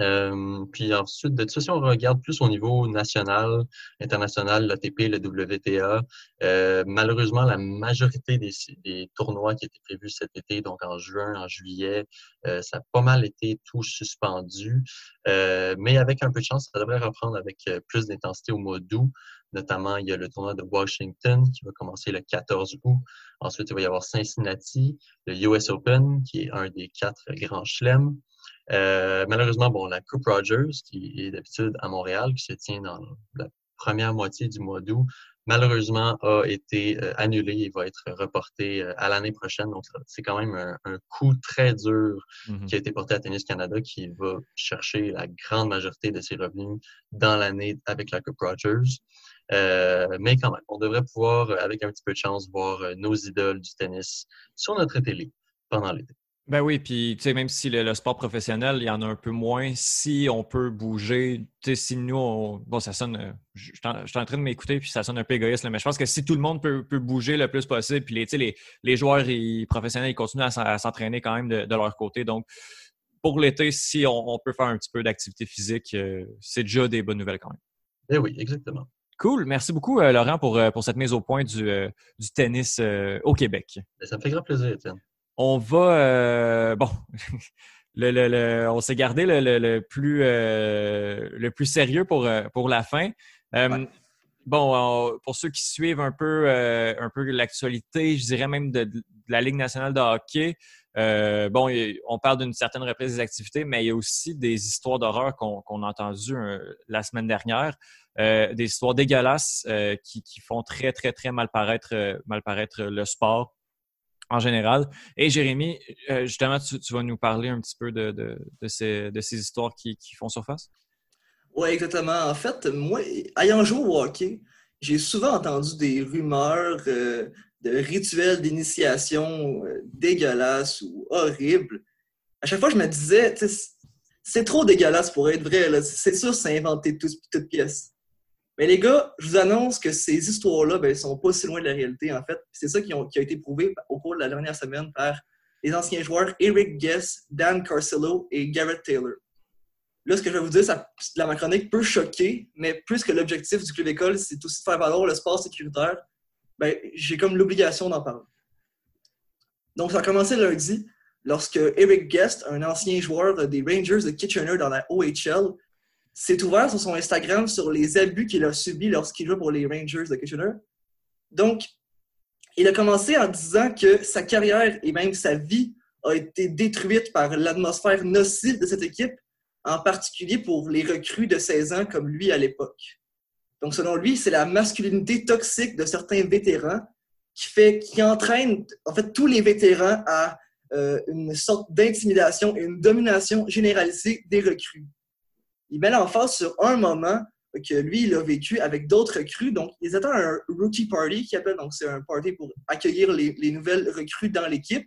Euh, puis ensuite de ça, si on regarde plus au niveau national, international, l'ATP, le WTA, euh, malheureusement, la majorité des, des, tournois qui étaient prévus cet été, donc en juin, en juillet, euh, ça a pas mal été tout suspendu. Euh, mais avec un peu de chance, ça devrait reprendre avec euh, plus d'intensité au mois d'août. Notamment, il y a le tournoi de Washington qui va commencer le 14 août. Ensuite, il va y avoir Cincinnati, le US Open, qui est un des quatre grands chelems. Euh, malheureusement, bon, la Coupe Rogers, qui est d'habitude à Montréal, qui se tient dans la première moitié du mois d'août, malheureusement a été euh, annulée et va être reportée euh, à l'année prochaine. Donc, c'est quand même un, coup très dur mm-hmm. qui a été porté à Tennis Canada qui va chercher la grande majorité de ses revenus dans l'année avec la Coupe Rogers. mais quand même, on devrait pouvoir, avec un petit peu de chance, voir nos idoles du tennis sur notre télé pendant l'été. Ben oui, puis tu sais, même si le, sport professionnel, il y en a un peu moins, si on peut bouger, tu sais, si nous, bon, ça sonne, euh, je suis en, train de m'écouter, puis ça sonne un peu égoïste, mais je pense que si tout le monde peut, bouger le plus possible, puis les, les, les joueurs professionnels, ils continuent à, s'entraîner quand même de, leur côté. Donc, pour l'été, si on, peut faire un petit peu d'activité physique, euh, c'est déjà des bonnes nouvelles quand même. Eh oui, exactement. Cool. Merci beaucoup, euh, Laurent, pour, pour cette mise au point du, du tennis au Québec. Ben, ça me fait grand plaisir, Étienne. On va. Euh, bon. on s'est gardé le, plus, euh, le plus sérieux pour, euh, pour la fin. Bon, pour ceux qui suivent un peu, un peu l'actualité, je dirais même de, la Ligue nationale de hockey, bon, on parle d'une certaine reprise des activités, mais il y a aussi des histoires d'horreur qu'on a entendues la semaine dernière, des histoires dégueulasses qui, qui, font très, très, très mal paraître, mal paraître le sport en général. Et Jérémy, euh, justement, tu, vas nous parler un petit peu de, de, ces, histoires qui, font surface? Oui, exactement. En fait, moi, ayant joué au hockey, j'ai souvent entendu des rumeurs euh, de rituels d'initiation euh, dégueulasses ou horribles. À chaque fois, je me disais, c'est trop dégueulasse pour être vrai. C'est sûr, c'est inventé tout, toute pièce. Mais les gars, je vous annonce que ces histoires-là ne ben, sont pas si loin de la réalité, en fait. C'est ça qui, a été prouvé au cours de la dernière semaine par les anciens joueurs Eric Guess, Dan Carcillo et Garrett Taylor. Là, ce que je vais vous dire, ça, la ma chronique peut choquer, mais plus que l'objectif du club école, c'est aussi de faire valoir le sport sécuritaire, ben, j'ai comme l'obligation d'en parler. Donc, ça a commencé lundi, lorsque Eric Guest, un ancien joueur des Rangers de Kitchener dans la OHL, s'est ouvert sur son Instagram sur les abus qu'il a subis lorsqu'il jouait pour les Rangers de Kitchener. Donc, il a commencé en disant que sa carrière et même sa vie a été détruite par l'atmosphère nocive de cette équipe, en particulier pour les recrues de 16 ans comme lui à l'époque. Donc, selon lui, c'est la masculinité toxique de certains vétérans qui, fait, qui entraîne en fait tous les vétérans à euh, une sorte d'intimidation et une domination généralisée des recrues. Il met l'emphase sur un moment que lui, il a vécu avec d'autres recrues. Donc, ils étaient un rookie party qui appelle, donc c'est un party pour accueillir les, les nouvelles recrues dans l'équipe.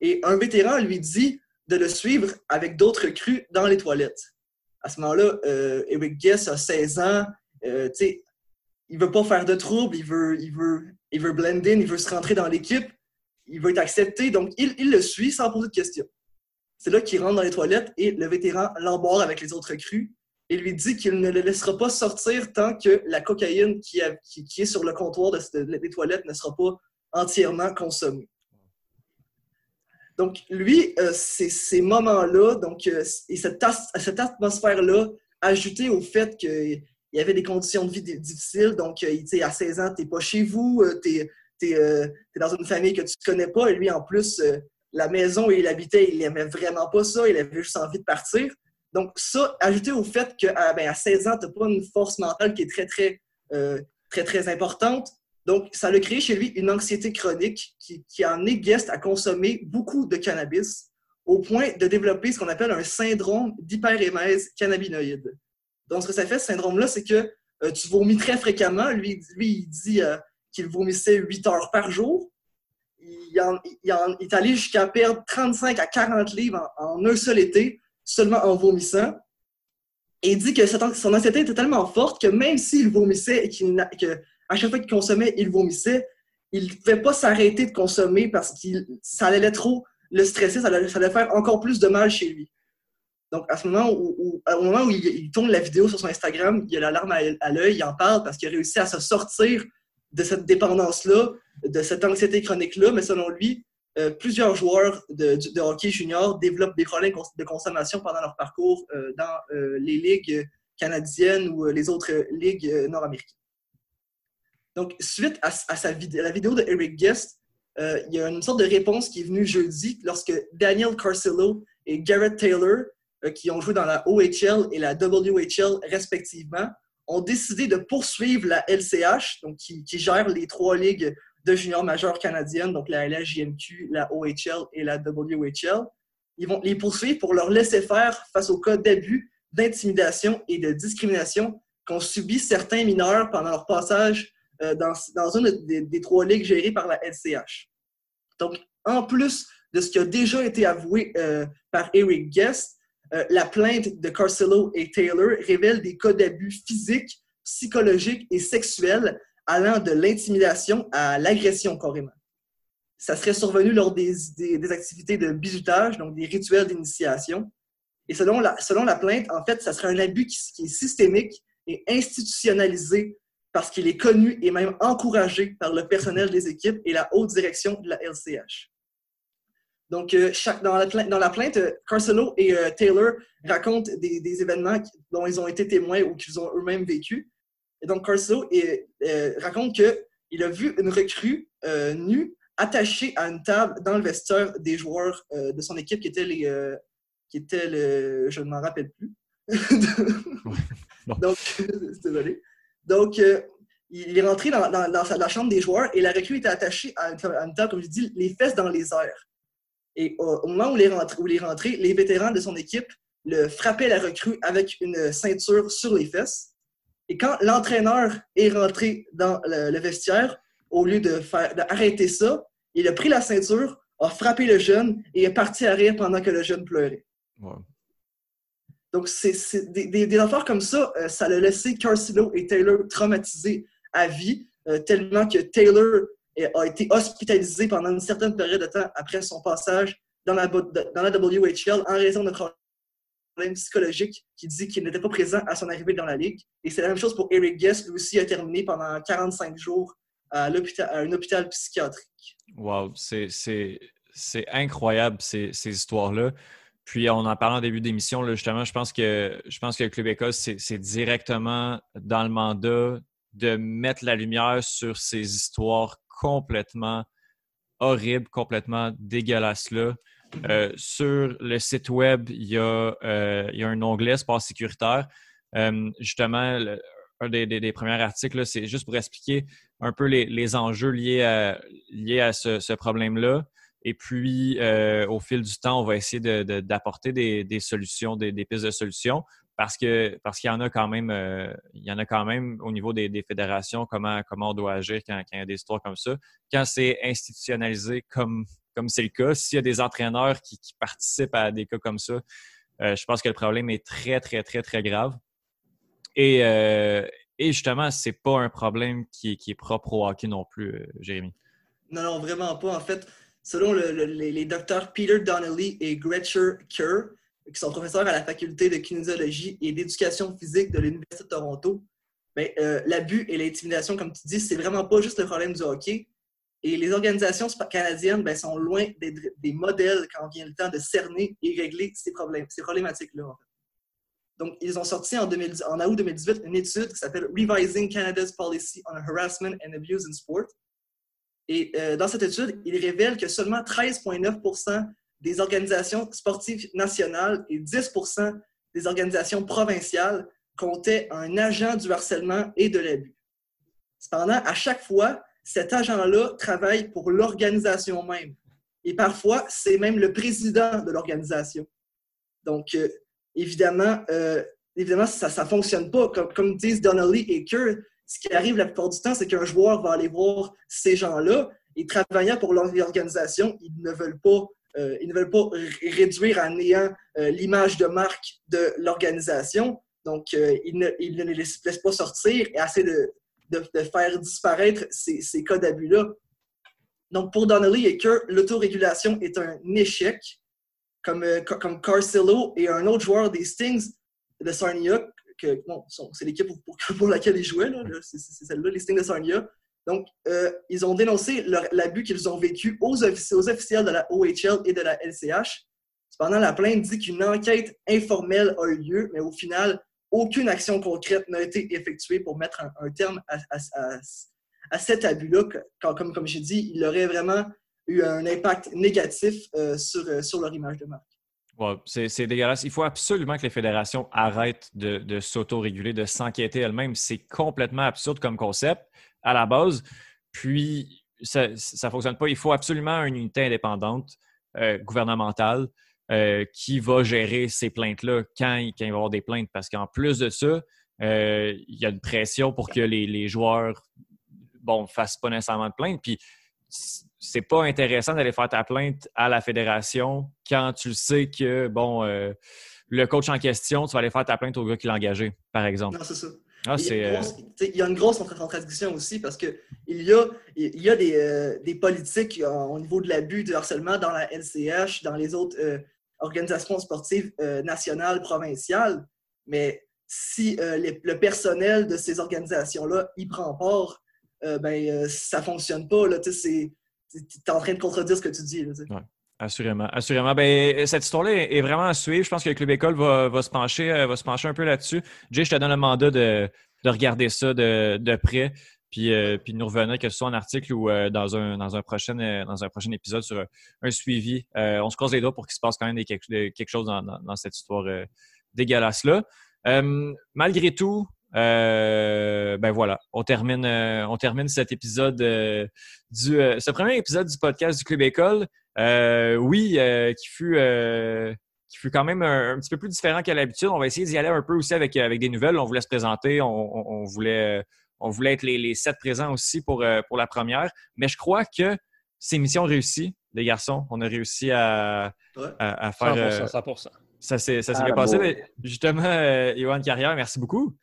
Et un vétéran lui dit de le suivre avec d'autres recrues dans les toilettes. À ce moment-là, euh, Eric Guess a 16 ans. Euh, il veut pas faire de trouble, il veut, il, veut, il veut blend in, il veut se rentrer dans l'équipe, il veut être accepté. Donc, il, il le suit sans poser de questions. C'est là qu'il rentre dans les toilettes et le vétéran l'embarque avec les autres recrues et lui dit qu'il ne le laissera pas sortir tant que la cocaïne qui, est sur le comptoir de, des toilettes ne sera pas entièrement consommée. Donc, lui, euh, ces moments-là, donc, euh, et cette, atmosphère-là, ajoutée au fait qu'il y avait des conditions de vie difficiles, donc, euh, à 16 ans, tu n'es pas chez vous, tu es, dans une famille que tu ne connais pas, et lui, en plus, la maison où il habitait, il n'aimait vraiment pas ça, il avait juste envie de partir. Donc, ça, ajouté au fait qu'à ben, à 16 ans, tu n'as pas une force mentale qui est très, très, très, très importante, donc, ça a créé chez lui une anxiété chronique qui, qui en est guest à consommer beaucoup de cannabis au point de développer ce qu'on appelle un syndrome d'hyperémèse cannabinoïde. Donc, ce que ça fait, ce syndrome-là, c'est que euh, tu vomis très fréquemment. Lui, lui il dit euh, qu'il vomissait 8 heures par jour. Il, est allé jusqu'à perdre 35 à 40 livres en, un seul été, seulement en vomissant. Et il dit que son anxiété était tellement forte que même s'il vomissait et qu'il à chaque fois qu'il consommait, il vomissait. Il ne pouvait pas s'arrêter de consommer parce que ça allait trop le stresser, ça allait, faire encore plus de mal chez lui. Donc, à ce moment où, au moment où il, tourne la vidéo sur son Instagram, il a la larme à, l'œil, il en parle parce qu'il a réussi à se sortir de cette dépendance-là, de cette anxiété chronique-là, mais selon lui, euh, plusieurs joueurs de, hockey junior développent des problèmes de consommation pendant leur parcours euh, dans euh, les ligues canadiennes ou les autres ligues nord-américaines. Donc, suite à, sa la vidéo de Eric Guest, il y a une sorte de réponse qui est venue jeudi lorsque Daniel Carcillo et Garrett Taylor, qui ont joué dans la OHL et la WHL respectivement, ont décidé de poursuivre la LCH, donc qui, gère les trois ligues de juniors majeurs canadiennes, donc la LHJMQ, la OHL et la WHL. Ils vont les poursuivre pour leur laisser faire face aux cas d'abus, d'intimidation et de discrimination qu'ont subi certains mineurs pendant leur passage euh, dans, dans, une des, trois ligues gérées par la LCH. Donc, en plus de ce qui a déjà été avoué euh, par Eric Guest, euh, la plainte de Carcelo et Taylor révèle des cas d'abus physiques, psychologiques et sexuels allant de l'intimidation à l'agression carrément. Ça serait survenu lors des, activités de bizutage, donc des rituels d'initiation. Et selon la, plainte, en fait, ça serait un abus qui est systémique et institutionnalisé parce qu'il est connu et même encouragé par le personnel des équipes et la haute direction de la LCH. Donc, euh, dans, la plainte, Carcelo et euh, Taylor racontent des, événements dont ils ont été témoins ou qu'ils ont eux-mêmes vécu. Et donc, Carcelo euh, raconte qu'il a vu une recrue nue attachée à une table dans le vestiaire des joueurs de son équipe qui étaient les. qui étaient le, je ne m'en rappelle plus. Donc, désolé. Donc, euh, il est rentré dans, la chambre des joueurs et la recrue était attachée à une, table, comme je dis, les fesses dans les airs. Et au, moment où il, est rentré, les vétérans de son équipe le frappaient la recrue avec une ceinture sur les fesses. Et quand l'entraîneur est rentré dans le, vestiaire, au lieu de faire d'arrêter ça, il a pris la ceinture, a frappé le jeune et est parti à rire pendant que le jeune pleurait. Donc, c'est des, affaires comme ça, euh, ça l'a laissé Carcillo et Taylor traumatisés à vie, euh, tellement que Taylor a été hospitalisé pendant une certaine période de temps après son passage dans la, dans WHL en raison de problèmes psychologiques qui dit qu'il n'était pas présent à son arrivée dans la ligue. Et c'est la même chose pour Eric Guest, lui aussi a terminé pendant 45 jours à, un hôpital psychiatrique. Wow, c'est incroyable ces, histoires-là. Puis on en parle en début d'émission, justement, je pense que je pense que le Club Écosse, c'est directement dans le mandat de mettre la lumière sur ces histoires complètement horribles, complètement dégueulasses-là. Euh, sur le site web, il y a, euh, il y a un onglet sport sécuritaire. Euh, justement, un des, des, premiers articles. C'est juste pour expliquer un peu les, les enjeux liés à, liés à ce, problème-là. Et puis, au fil du temps, on va essayer d'apporter de, des, des, solutions, des, pistes de solutions, parce que parce qu'il y en a quand même, euh, il y en a quand même au niveau des, fédérations, comment, comment on doit agir quand, il y a des histoires comme ça. Quand c'est institutionnalisé comme comme c'est le cas, s'il y a des entraîneurs qui, participent à des cas comme ça, euh, je pense que le problème est très, très, très, très grave. Et, euh, et justement, c'est pas un problème qui est, qui est propre au hockey non plus, euh, Jérémy. Non, non, vraiment pas. En fait, selon les, docteurs Peter Donnelly et Gretchen Kerr, qui sont professeurs à la faculté de kinésiologie et d'éducation physique de l'Université de Toronto, ben, l'abus et l'intimidation, comme tu dis, c'est vraiment pas juste le problème du hockey. Et les organisations canadiennes ben, sont loin d'être des modèles quand vient le temps de cerner et régler ces, problèmes, ces problématiques-là. Donc, ils ont sorti en, août 2018 une étude qui s'appelle Revising Canada's Policy on Harassment and Abuse in Sport. Et euh, dans cette étude, il révèle que seulement 13,9 des organisations sportives nationales et 10 des organisations provinciales comptaient un agent du harcèlement et de l'abus. Cependant, à chaque fois, cet agent-là travaille pour l'organisation même. Et parfois, c'est même le président de l'organisation. Donc, euh, évidemment, euh, évidemment, ça ne fonctionne pas. Comme, comme, disent Donnelly et Kerr, ce qui arrive la plupart du temps, c'est qu'un joueur va aller voir ces gens-là et travaillant pour l'organisation, ils ne veulent pas, euh, ils ne veulent pas réduire à néant l'image de marque de l'organisation. Donc, ils ne, ils, ne, les laissent pas sortir et essaient de, faire disparaître ces, cas d'abus-là. Donc, pour Donnelly et Kerr, l'autorégulation est un échec, comme, euh, comme Carcillo et un autre joueur des Stings de Sarnia, que c'est l'équipe pour, laquelle ils jouaient, c'est celle-là, les Stings de Sarnia. Donc, euh, ils ont dénoncé l'abus qu'ils ont vécu aux, officiels de la OHL et de la LCH. Cependant, la plainte dit qu'une enquête informelle a eu lieu, mais au final, aucune action concrète n'a été effectuée pour mettre un, terme à, cet abus-là. Comme, comme j'ai dit, il aurait vraiment eu un impact négatif euh, sur, euh, sur leur image de marque. c'est dégueulasse. Il faut absolument que les fédérations arrêtent de, de s'auto-réguler, de s'enquêter elles-mêmes. C'est complètement absurde comme concept à la base. Puis, ça ne fonctionne pas. Il faut absolument une unité indépendante euh, gouvernementale euh, qui va gérer ces plaintes-là quand, il va y avoir des plaintes. Parce qu'en plus de ça, euh, il y a une pression pour que les, joueurs bon, fassent pas nécessairement de plainte. Puis c'est pas intéressant d'aller faire ta plainte à la fédération quand tu sais que bon le coach en question, tu vas aller faire ta plainte au gars qui l'a engagé, par exemple. Non, c'est ça. Ah, il, y il, y a une grosse contradiction aussi parce qu'il y a, il y a des, des politiques au niveau de l'abus, du harcèlement dans la LCH, dans les autres organisation sportive euh, nationale, provinciale, mais si euh, le personnel de ces organisations-là y prend part, euh, ben, ça ne fonctionne pas. Tu es, en train de contredire ce que tu dis. Assurément, assurément. Ben, cette histoire-là est vraiment à suivre. Je pense que le Club École va, se, pencher, va se pencher un peu là-dessus. Jay, je te donne le mandat de, regarder ça de, près puis, euh, puis nous revenir, que ce soit en article ou euh, dans, un, dans, prochain, euh, épisode sur un, suivi. on se croise les doigts pour qu'il se passe quand même quelque, chose dans, cette histoire dégueulasse-là. malgré tout, ben voilà, on termine, on termine cet épisode du, ce premier épisode du podcast du Club École. Oui, qui fut qui fut quand même un, petit peu plus différent qu'à l'habitude. On va essayer d'y aller un peu aussi avec, avec des nouvelles. On voulait se présenter, on, on voulait on voulait être les, sept présents aussi pour, euh, pour la première. Mais je crois que ces missions réussies, les garçons. On a réussi à, à, faire. 100%, euh, Ça s'est bien passé. justement, euh, Carrière, merci beaucoup.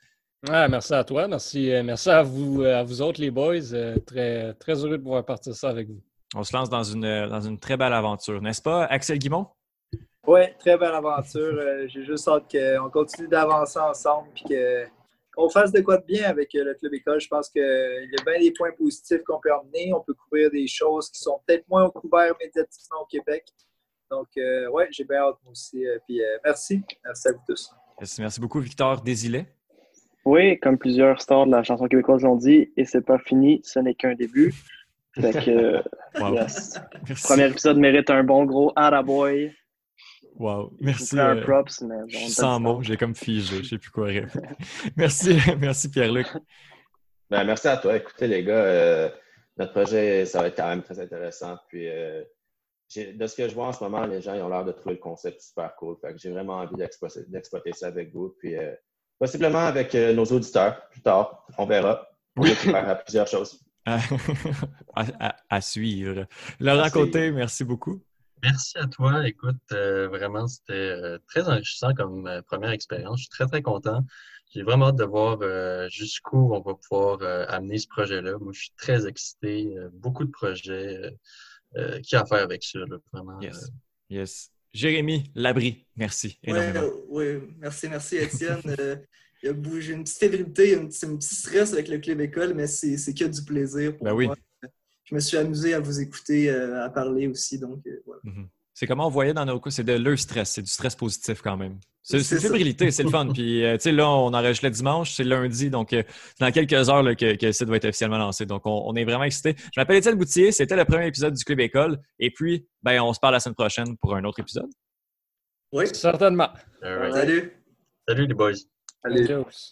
merci à toi. Merci, euh, merci à vous, à vous autres, les boys. très, très heureux de pouvoir partir ça avec vous. On se lance dans une, dans une très belle aventure, n'est-ce pas, Axel Guimont? Oui, très belle aventure. J'ai juste hâte qu'on continue d'avancer ensemble et qu'on fasse de quoi de bien avec euh, le club école. Je pense qu'il y a bien des points positifs qu'on peut emmener. On peut couvrir des choses qui sont peut-être moins couvertes médiatiquement au Québec. Donc, euh, ouais, j'ai bien hâte aussi. Euh, puis merci. Merci à vous tous. Merci, beaucoup, Victor Désilet. Oui, comme plusieurs stars de la chanson québécoise l'ont dit, et c'est pas fini, ce n'est qu'un début. Fait que, Premier épisode mérite un bon gros boy. Wow. Merci. un euh, props, mais je on suis donne sans mots, j'ai comme figé, je sais plus quoi répondre. Merci, merci Pierre-Luc. Ben, merci à toi. Écoutez, les gars, euh, notre projet, ça va être quand même très intéressant. Puis, euh, de ce que je vois en ce moment, les gens ils ont l'air de trouver le concept super cool. Fait que j'ai vraiment envie d'exploiter ça avec vous. Puis, euh, possiblement avec euh, nos auditeurs plus tard. On verra. On est ouvert à plusieurs choses. à, à- à suivre. Laurent À Côté, merci beaucoup. Merci à toi. Écoute, euh, vraiment, c'était euh, très enrichissant comme euh, première expérience. Je suis très, très content. J'ai vraiment hâte de voir euh, jusqu'où on va pouvoir euh, amener ce projet-là. Moi, je suis très excité. Euh, beaucoup de projets euh, euh, qui a à faire avec ça. là, vraiment. Yes. Euh, Yes. Jérémy Labri, merci Ouais, énormément. ouais, merci, merci Étienne. Il y a bou- J'ai une petite fébrilité, un petit, un petit stress avec le club école, mais c'est c'est que du plaisir pour Ben oui. moi. Je me suis amusé à vous écouter, euh, à parler aussi, donc euh, voilà. Mhm. C'est comme on voyait dans nos cas, c'est de le stress, c'est du stress positif quand même. C'est c'est C'est une fébrilité, c'est le fun. Puis, euh, tu sais, là, on enregistre le dimanche, c'est lundi, donc euh, c'est dans quelques heures là, que, que le site va être officiellement lancé. Donc, on, on est vraiment excités. Je m'appelle Étienne Boutier, c'était le premier épisode du Club École. Et puis, ben, on se parle la semaine prochaine pour un autre épisode. Oui, Certainement. right. salut! Salut les boys. Allez. Adios.